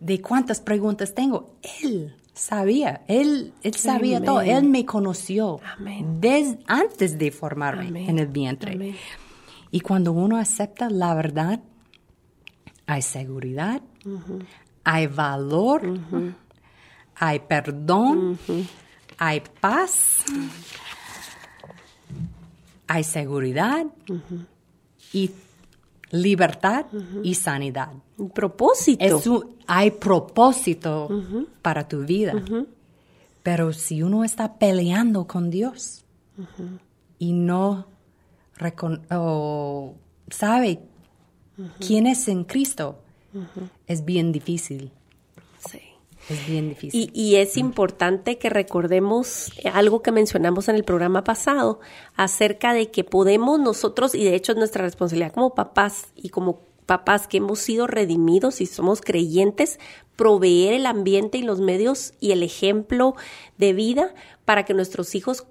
de cuántas preguntas tengo. Él sabía, él, él sabía todo. Él me conoció Amén. desde antes de formarme en el vientre. Y cuando uno acepta la verdad, hay seguridad, hay valor, hay perdón, hay paz, hay seguridad y libertad y sanidad. Un propósito. Es un- hay propósito para tu vida. Pero si uno está peleando con Dios y no sabe quién es en Cristo, es bien difícil. Y, es importante que recordemos algo que mencionamos en el programa pasado acerca de que podemos nosotros, y de hecho es nuestra responsabilidad como papás y como papás que hemos sido redimidos y somos creyentes, proveer el ambiente y los medios y el ejemplo de vida para que nuestros hijos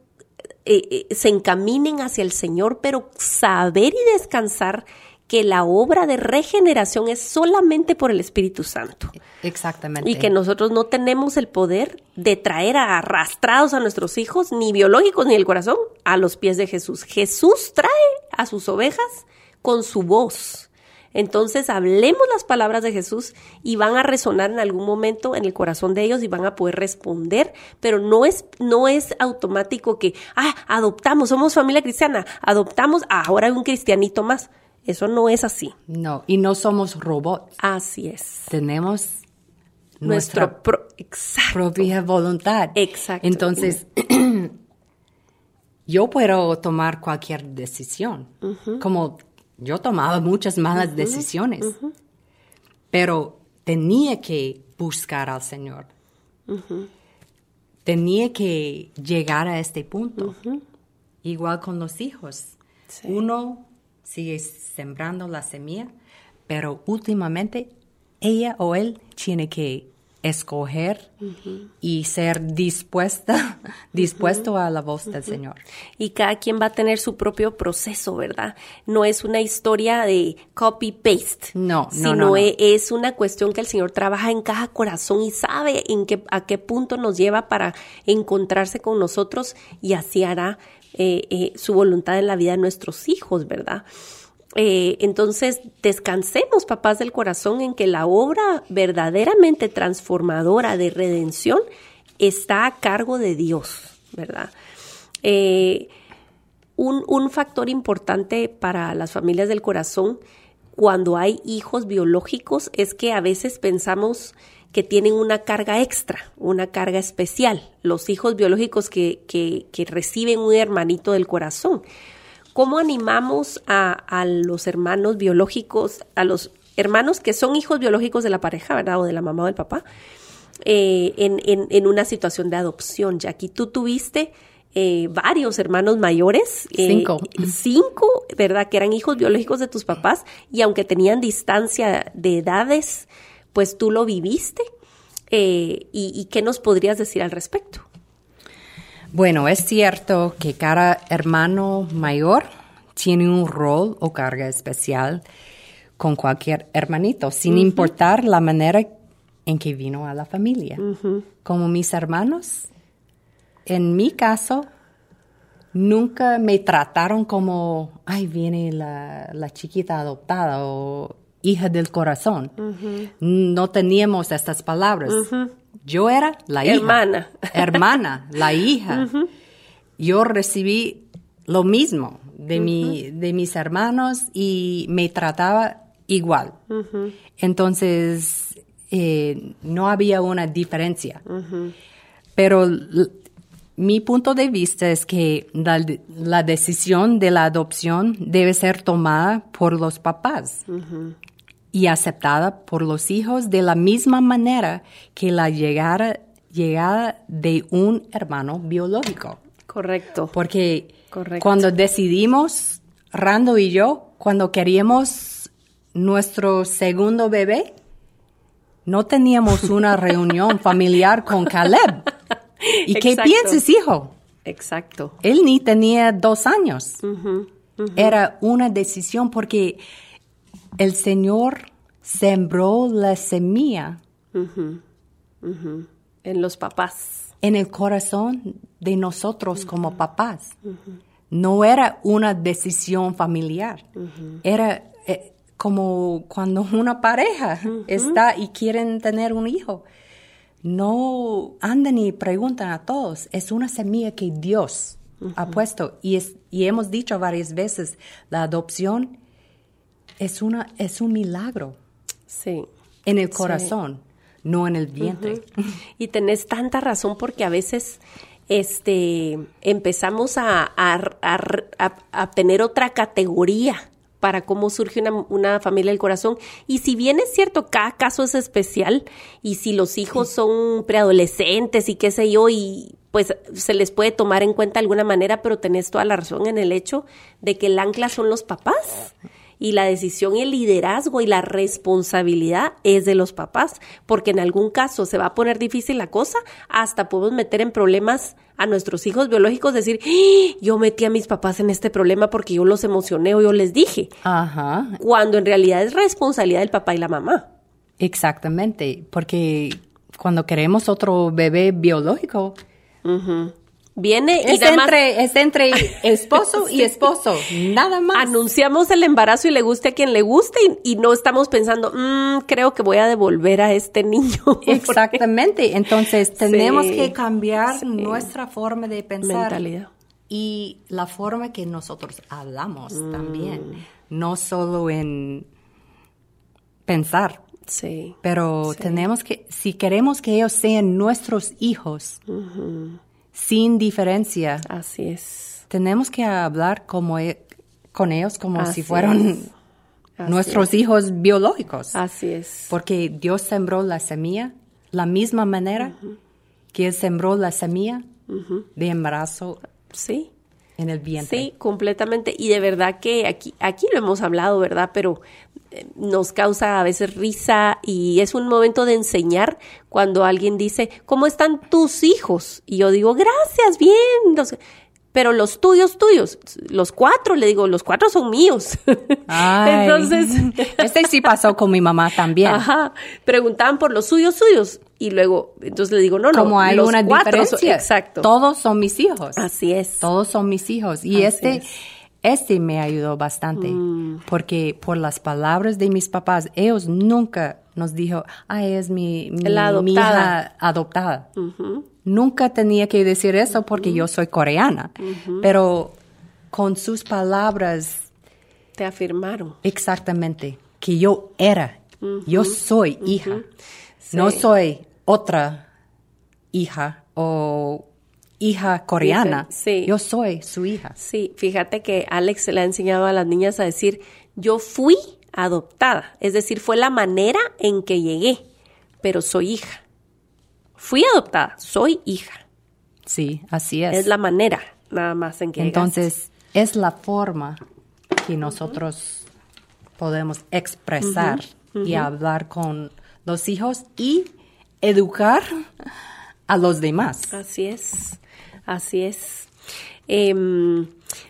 eh, eh, se encaminen hacia el Señor, pero saber y descansar que la obra de regeneración es solamente por el Espíritu Santo. Exactamente. Y que nosotros no tenemos el poder de traer arrastrados a nuestros hijos, ni biológicos ni el corazón, a los pies de Jesús. Jesús trae a sus ovejas con su voz. Entonces hablemos las palabras de Jesús y van a resonar en algún momento en el corazón de ellos y van a poder responder, pero no es, no es automático que, ah, adoptamos, somos familia cristiana, adoptamos, ah, ahora hay un cristianito más. Eso no es así. No, y no somos robots. Así es. Tenemos nuestra propia voluntad. Exacto. Entonces, yo puedo tomar cualquier decisión. Como yo tomaba muchas malas decisiones, pero tenía que buscar al Señor. Tenía que llegar a este punto. Igual con los hijos. Uno sigue sembrando la semilla, pero últimamente ella o él tiene que escoger y ser dispuesta, dispuesto a la voz del Señor. Y cada quien va a tener su propio proceso, ¿verdad? No es una historia de copy-paste. No, no, sino no, e, es una cuestión que el Señor trabaja en cada corazón y sabe en qué, a qué punto nos lleva para encontrarse con nosotros y así hará eh, eh, su voluntad en la vida de nuestros hijos, ¿verdad? Eh, entonces, descansemos, papás del corazón, en que la obra verdaderamente transformadora de redención está a cargo de Dios, ¿verdad? Un factor importante para las familias del corazón cuando hay hijos biológicos es que a veces pensamos que tienen una carga extra, una carga especial, los hijos biológicos que, que, que reciben un hermanito del corazón. ¿Cómo animamos a, los hermanos biológicos, a los hermanos que son hijos biológicos de la pareja, ¿verdad? O de la mamá o del papá, eh, en, una situación de adopción. Jackie, tú tuviste eh, varios hermanos mayores. Eh, cinco. Cinco, ¿verdad? Que eran hijos biológicos de tus papás y aunque tenían distancia de edades, pues tú lo viviste. y, ¿Y qué nos podrías decir al respecto? Bueno, es cierto que cada hermano mayor tiene un rol o carga especial con cualquier hermanito, sin importar la manera en que vino a la familia. Como mis hermanos, en mi caso, nunca me trataron como, ay, viene la, la chiquita adoptada o hija del corazón. No teníamos estas palabras. Yo era la hija. Hermana. Hermana, la hija. Yo recibí lo mismo de, mi, de mis hermanos y me trataba igual. Entonces, eh, no había una diferencia. Pero mi punto de vista es que la, la, decisión de la adopción debe ser tomada por los papás y aceptada por los hijos de la misma manera que la llegada, llegada de un hermano biológico. Correcto. Porque cuando decidimos, Rando y yo, cuando queríamos nuestro segundo bebé, no teníamos una reunión familiar con Caleb. ¿Y qué piensas, hijo? Exacto. Él ni tenía dos años. Era una decisión porque el Señor sembró la semilla en los papás. En el corazón de nosotros como papás. No era una decisión familiar. Era eh, como cuando una pareja está y quieren tener un hijo. No andan y preguntan a todos. Es una semilla que Dios ha puesto. Y, es, y hemos dicho varias veces, la adopción es, una, es un milagro. Sí. En el corazón, no en el vientre. Y tenés tanta razón porque a veces este, empezamos a, a, tener otra categoría para cómo surge una, una, familia del corazón. Y si bien es cierto, cada caso es especial, y si los hijos son preadolescentes y qué sé yo, y pues se les puede tomar en cuenta de alguna manera, pero tenés toda la razón en el hecho de que el ancla son los papás y la decisión el liderazgo y la responsabilidad es de los papás, porque en algún caso se va a poner difícil la cosa, hasta podemos meter en problemas a nuestros hijos biológicos, decir, ¡Ah! yo metí a mis papás en este problema porque yo los emocioné o yo les dije, Ajá. cuando en realidad es responsabilidad del papá y la mamá. Exactamente, porque cuando queremos otro bebé biológico, Viene y es nada más entre, es entre esposo y esposo, nada más. anunciamos el embarazo y le guste a quien le guste y, y no estamos pensando, "Mm, creo que voy a devolver a este niño. Exactamente, entonces tenemos Sí, que cambiar sí. nuestra forma de pensar Mentalidad. y la forma que nosotros hablamos Mm. también, no solo en pensar, Sí. pero tenemos que, si queremos que ellos sean nuestros hijos, sin diferencia, Así es. tenemos que hablar como e- con ellos como Así si fueran es. Nuestros hijos biológicos. Así es. Porque Dios sembró la semilla la misma manera que Él sembró la semilla de embarazo Sí. en el vientre. Sí, completamente. Y de verdad que aquí, aquí lo hemos hablado, ¿verdad? Pero nos causa a veces risa y es un momento de enseñar cuando alguien dice, ¿cómo están tus hijos? Y yo digo, gracias, bien. Los- pero los tuyos, tuyos, los cuatro, le digo, los cuatro son míos. Ay. Entonces, Este sí pasó con mi mamá también. Ajá, preguntaban por los suyos, suyos. Y luego, entonces le digo, no, no, Como hay los una cuatro son- diferencia. exacto. Todos son mis hijos. Así es. Todos son mis hijos. Y Así este, es. Este me ayudó bastante. Mm. Porque por las palabras de mis papás, ellos nunca nos dijo, ah, es mi, mi, La mi adoptada. hija adoptada. Nunca tenía que decir eso porque yo soy coreana. Pero con sus palabras, Te afirmaron. exactamente, que yo era, yo soy hija. No soy otra hija o hija coreana. Sí. Yo soy su hija. Sí, fíjate que Alex le ha enseñado a las niñas a decir, yo fui adoptada, es decir, fue la manera en que llegué, pero soy hija. Fui adoptada, soy hija. Sí, así es. Es la manera nada más en que llegaste. Entonces, es la forma que nosotros podemos expresar y hablar con los hijos y educar a los demás. Así es, así es. Em,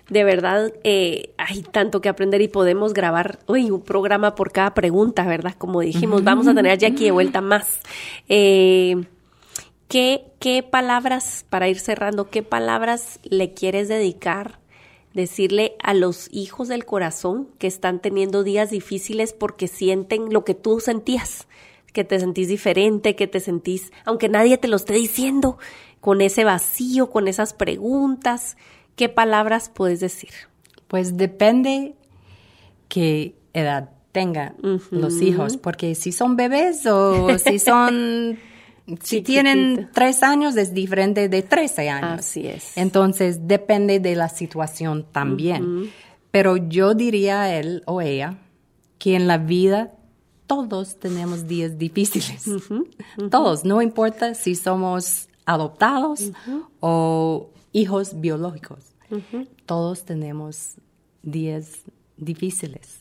de verdad, eh, hay tanto que aprender y podemos grabar un programa por cada pregunta, ¿verdad? Como dijimos, vamos a tener a Jackie de vuelta más. Eh, ¿qué, ¿Qué palabras, para ir cerrando, qué palabras le quieres dedicar, decirle a los hijos del corazón que están teniendo días difíciles porque sienten lo que tú sentías? que te sentís diferente, que te sentís, aunque nadie te lo esté diciendo, con ese vacío, con esas preguntas, ¿qué palabras puedes decir? Pues depende qué edad tengan los hijos, porque si son bebés o si son, si tienen tres años es diferente de 13 años. Así es. Entonces depende de la situación también. Pero yo diría a él o ella que en la vida todos tenemos días difíciles. Todos, no importa si somos adoptados o hijos biológicos. Todos tenemos días difíciles.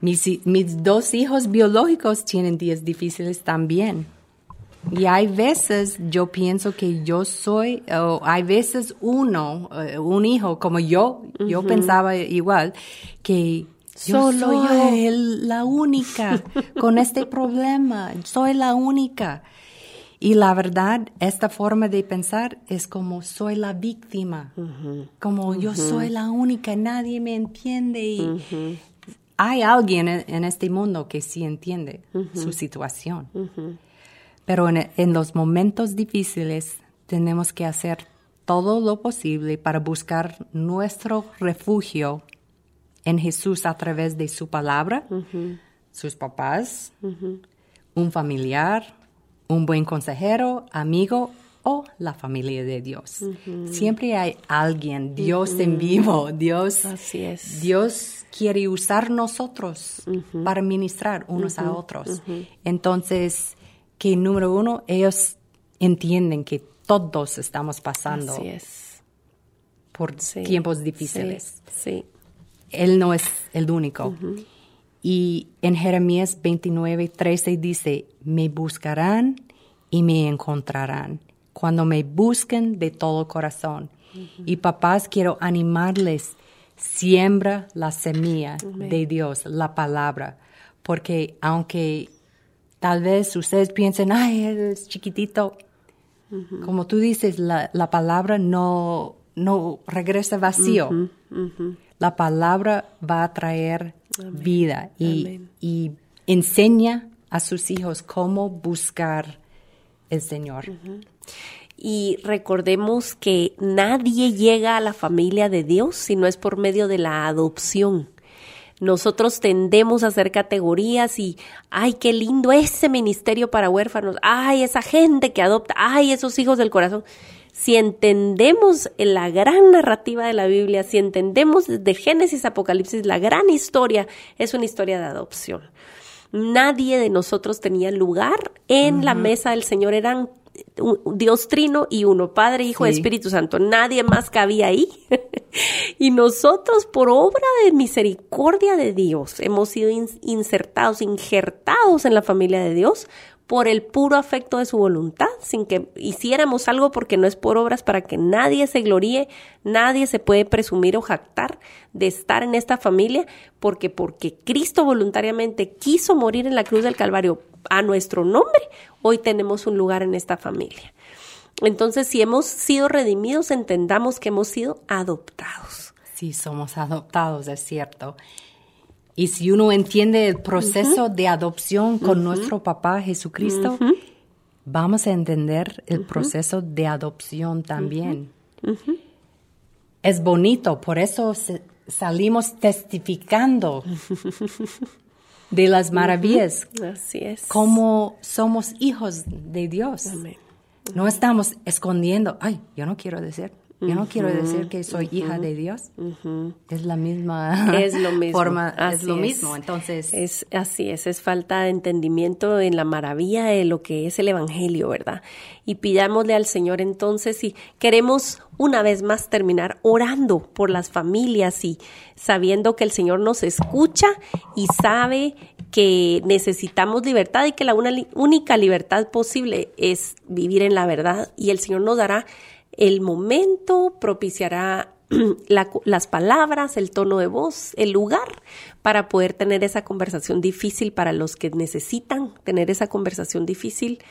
Mis, mis dos hijos biológicos tienen días difíciles también. Y hay veces yo pienso que yo soy, o hay veces uno, eh, un hijo como yo, yo pensaba igual, que yo Solo soy yo. el- la única con este problema, soy la única. Y la verdad, esta forma de pensar es como soy la víctima, como yo soy la única, nadie me entiende. Y hay alguien en, en este mundo que sí entiende su situación. Pero en, en los momentos difíciles tenemos que hacer todo lo posible para buscar nuestro refugio en Jesús a través de su palabra, sus papás, un familiar, un buen consejero, amigo o la familia de Dios. Siempre hay alguien, Dios en vivo, Dios. Así es. Dios quiere usar nosotros para ministrar unos a otros. Entonces, que número uno, ellos entienden que todos estamos pasando Así es. por Sí, tiempos difíciles. Sí. Él no es el único. Y en Jeremías 29, 13 dice, me buscarán y me encontrarán cuando me busquen de todo corazón. Y papás, quiero animarles, siembra la semilla de Dios, la palabra, porque aunque tal vez ustedes piensen, ay, es chiquitito, como tú dices, la, la palabra no, no regresa vacío. La palabra va a traer vida y, Amén. y enseña a sus hijos cómo buscar el Señor. Y recordemos que nadie llega a la familia de Dios si no es por medio de la adopción. Nosotros tendemos a hacer categorías y, ay, qué lindo ese ministerio para huérfanos, ay, esa gente que adopta, ay, esos hijos del corazón. Si entendemos la gran narrativa de la Biblia, si entendemos desde Génesis Apocalipsis, la gran historia es una historia de adopción. Nadie de nosotros tenía lugar en la mesa del Señor, eran Dios trino y uno, Padre, Hijo, Sí. Espíritu Santo. Nadie más cabía ahí. y nosotros, por obra de misericordia de Dios, hemos sido in- insertados, injertados en la familia de Dios por el puro afecto de su voluntad, sin que hiciéramos algo porque no es por obras para que nadie se gloríe, nadie se puede presumir o jactar de estar en esta familia, porque porque Cristo voluntariamente quiso morir en la cruz del Calvario a nuestro nombre, hoy tenemos un lugar en esta familia. Entonces, si hemos sido redimidos, entendamos que hemos sido adoptados. Sí, somos adoptados, es cierto. Y si uno entiende el proceso de adopción con nuestro papá Jesucristo, vamos a entender el proceso de adopción también. Es bonito, por eso salimos testificando de las maravillas, Así es. cómo somos hijos de Dios. Amén. No estamos escondiendo, ay, yo no quiero decir, yo no quiero decir que soy hija de Dios. Es la misma Es lo mismo. forma, es lo mismo. Entonces, Es así es, es falta de entendimiento en la maravilla de lo que es el Evangelio, ¿verdad? Y pidámosle al Señor entonces y queremos una vez más terminar orando por las familias y sabiendo que el Señor nos escucha y sabe que necesitamos libertad y que la una- única libertad posible es vivir en la verdad y el Señor nos dará el momento, propiciará la- las palabras, el tono de voz, el lugar para poder tener esa conversación difícil para los que necesitan tener esa conversación difícil.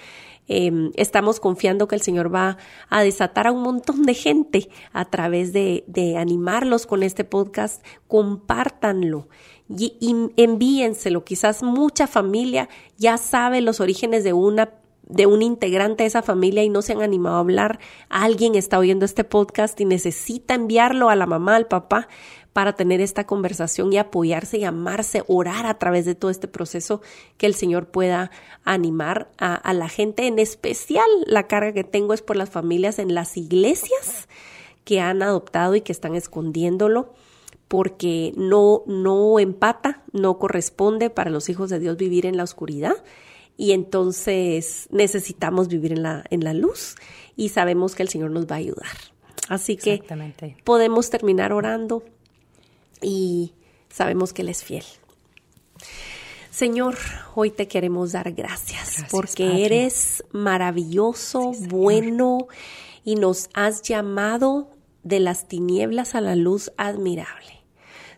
Eh, estamos confiando que el Señor va a desatar a un montón de gente a través de, animarlos con este podcast. Compártanlo y envíenselo. Quizás mucha familia ya sabe los orígenes de una de un integrante de esa familia y no se han animado a hablar, alguien está oyendo este podcast y necesita enviarlo a la mamá, al papá, para tener esta conversación y apoyarse y amarse, orar a través de todo este proceso, que el Señor pueda animar a, a la gente. En especial, la carga que tengo es por las familias en las iglesias que han adoptado y que están escondiéndolo porque no, no empata, no corresponde para los hijos de Dios vivir en la oscuridad y entonces necesitamos vivir en la, en la luz y sabemos que el Señor nos va a ayudar. Así que podemos terminar orando y sabemos que Él es fiel. Señor, hoy te queremos dar gracias, Gracias, porque Padre. eres maravilloso, bueno y nos has llamado de las tinieblas a la luz admirable.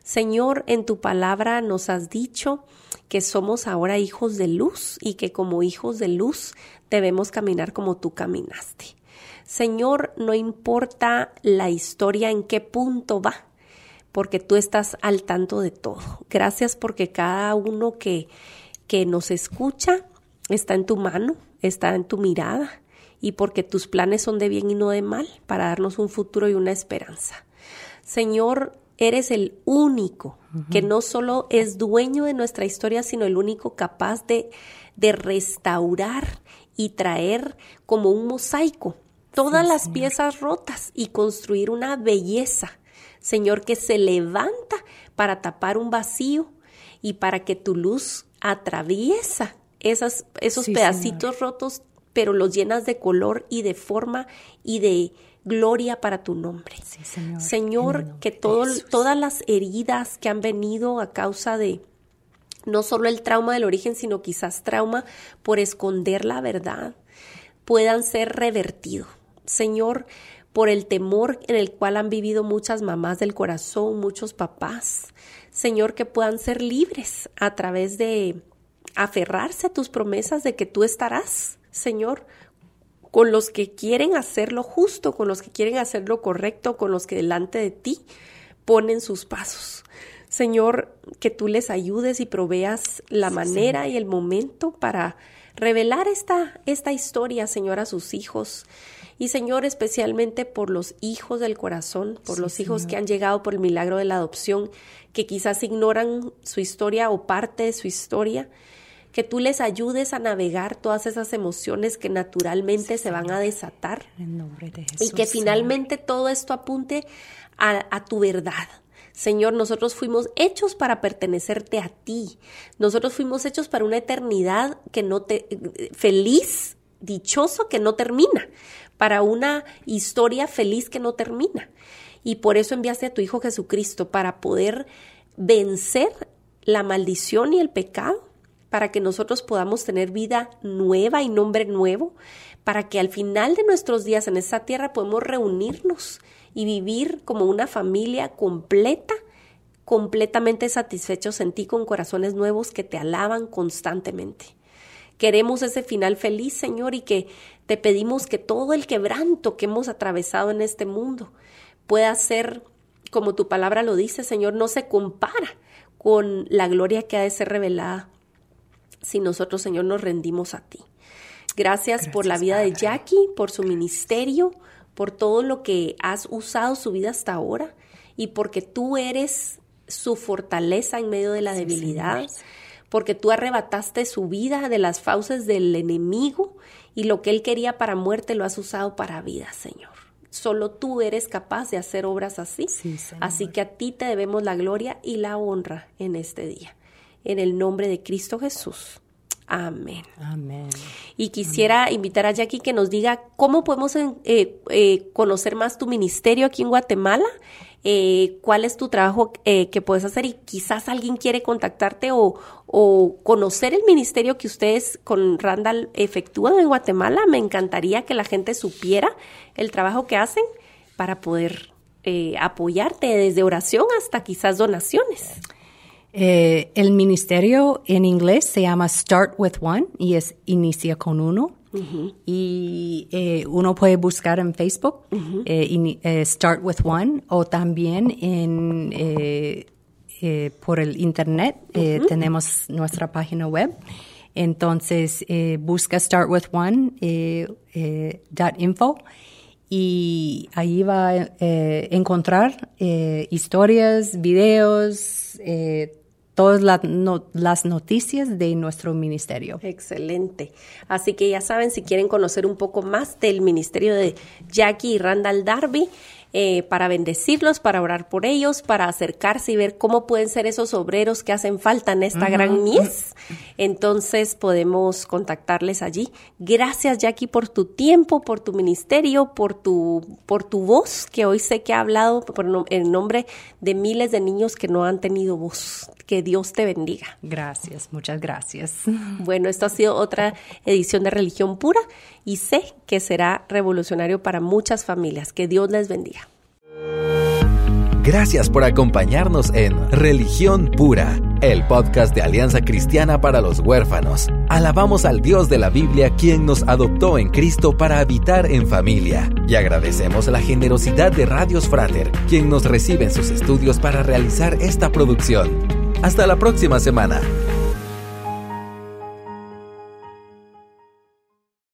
Señor, en tu palabra nos has dicho que somos ahora hijos de luz y que como hijos de luz debemos caminar como tú caminaste. Señor, no importa la historia en qué punto va, porque tú estás al tanto de todo. Gracias porque cada uno que, que nos escucha está en tu mano, está en tu mirada y porque tus planes son de bien y no de mal para darnos un futuro y una esperanza. Señor, eres el único que no solo es dueño de nuestra historia, sino el único capaz de, de restaurar y traer como un mosaico todas las piezas rotas y construir una belleza, Señor, que se levanta para tapar un vacío y para que tu luz atraviesa esas, esos pedacitos rotos, pero los llenas de color y de forma y de gloria para tu nombre. señor. que todas las heridas que han venido a causa de no solo el trauma del origen, sino quizás trauma por esconder la verdad, puedan ser revertidos. Señor, por el temor en el cual han vivido muchas mamás del corazón, muchos papás. Señor, que puedan ser libres a través de aferrarse a tus promesas de que tú estarás, Señor, con los que quieren hacer lo justo, con los que quieren hacer lo correcto, con los que delante de ti ponen sus pasos. Señor, que tú les ayudes y proveas la manera y el momento para revelar esta, esta historia, Señor, a sus hijos. Y Señor, especialmente por los hijos del corazón, por los hijos que han llegado por el milagro de la adopción, que quizás ignoran su historia o parte de su historia que tú les ayudes a navegar todas esas emociones que naturalmente se van a desatar y que finalmente todo esto apunte a, tu verdad. Señor, nosotros fuimos hechos para pertenecerte a ti. Nosotros fuimos hechos para una eternidad que no te feliz, dichoso que no termina, para una historia feliz que no termina. Y por eso enviaste a tu hijo Jesucristo para poder vencer la maldición y el pecado para que nosotros podamos tener vida nueva y nombre nuevo, para que al final de nuestros días en esta tierra podamos reunirnos y vivir como una familia completa, completamente satisfechos en ti con corazones nuevos que te alaban constantemente. Queremos ese final feliz, Señor, y que te pedimos que todo el quebranto que hemos atravesado en este mundo pueda ser, como tu palabra lo dice, Señor, no se compara con la gloria que ha de ser revelada si nosotros, Señor, nos rendimos a ti. Gracias, por la vida de Jackie, por su ministerio, por todo lo que has usado su vida hasta ahora y porque tú eres su fortaleza en medio de la debilidad, porque tú arrebataste su vida de las fauces del enemigo y lo que él quería para muerte lo has usado para vida, Señor. Solo tú eres capaz de hacer obras así. así que a ti te debemos la gloria y la honra en este día en el nombre de Cristo Jesús. Amén. Amén. Y quisiera invitar a Jackie que nos diga cómo podemos eh, eh, conocer más tu ministerio aquí en Guatemala, eh, cuál es tu trabajo que puedes hacer y quizás alguien quiere contactarte o, o, conocer el ministerio que ustedes con Randall efectúan en Guatemala. Me encantaría que la gente supiera el trabajo que hacen para poder apoyarte desde oración hasta quizás donaciones. Eh, el ministerio en inglés se llama Start with One y es Inicia con Uno. Y eh, uno puede buscar en Facebook eh, Start with One o también en, por el Internet tenemos nuestra página web. Entonces busca Start with One dot info y ahí va a encontrar historias, videos, todas las noticias de nuestro ministerio. Excelente. Así que ya saben, si quieren conocer un poco más del ministerio de Jackie y Randall Darby, eh, para bendecirlos, para orar por ellos, para acercarse y ver cómo pueden ser esos obreros que hacen falta en esta gran mies. Entonces podemos contactarles allí. Gracias Jackie por tu tiempo, por tu ministerio, por tu, por tu voz, que hoy sé que ha hablado por en nombre de miles de niños que no han tenido voz. Que Dios te bendiga. Gracias, muchas gracias. Bueno, esto ha sido otra edición de Religión Pura y sé que será revolucionario para muchas familias. Que Dios les bendiga. Gracias por acompañarnos en Religión Pura, el podcast de Alianza Cristiana para los Huérfanos. Alabamos al Dios de la Biblia quien nos adoptó en Cristo para habitar en familia. Y agradecemos la generosidad de Radios Frater, quien nos recibe en sus estudios para realizar esta producción. Hasta la próxima semana.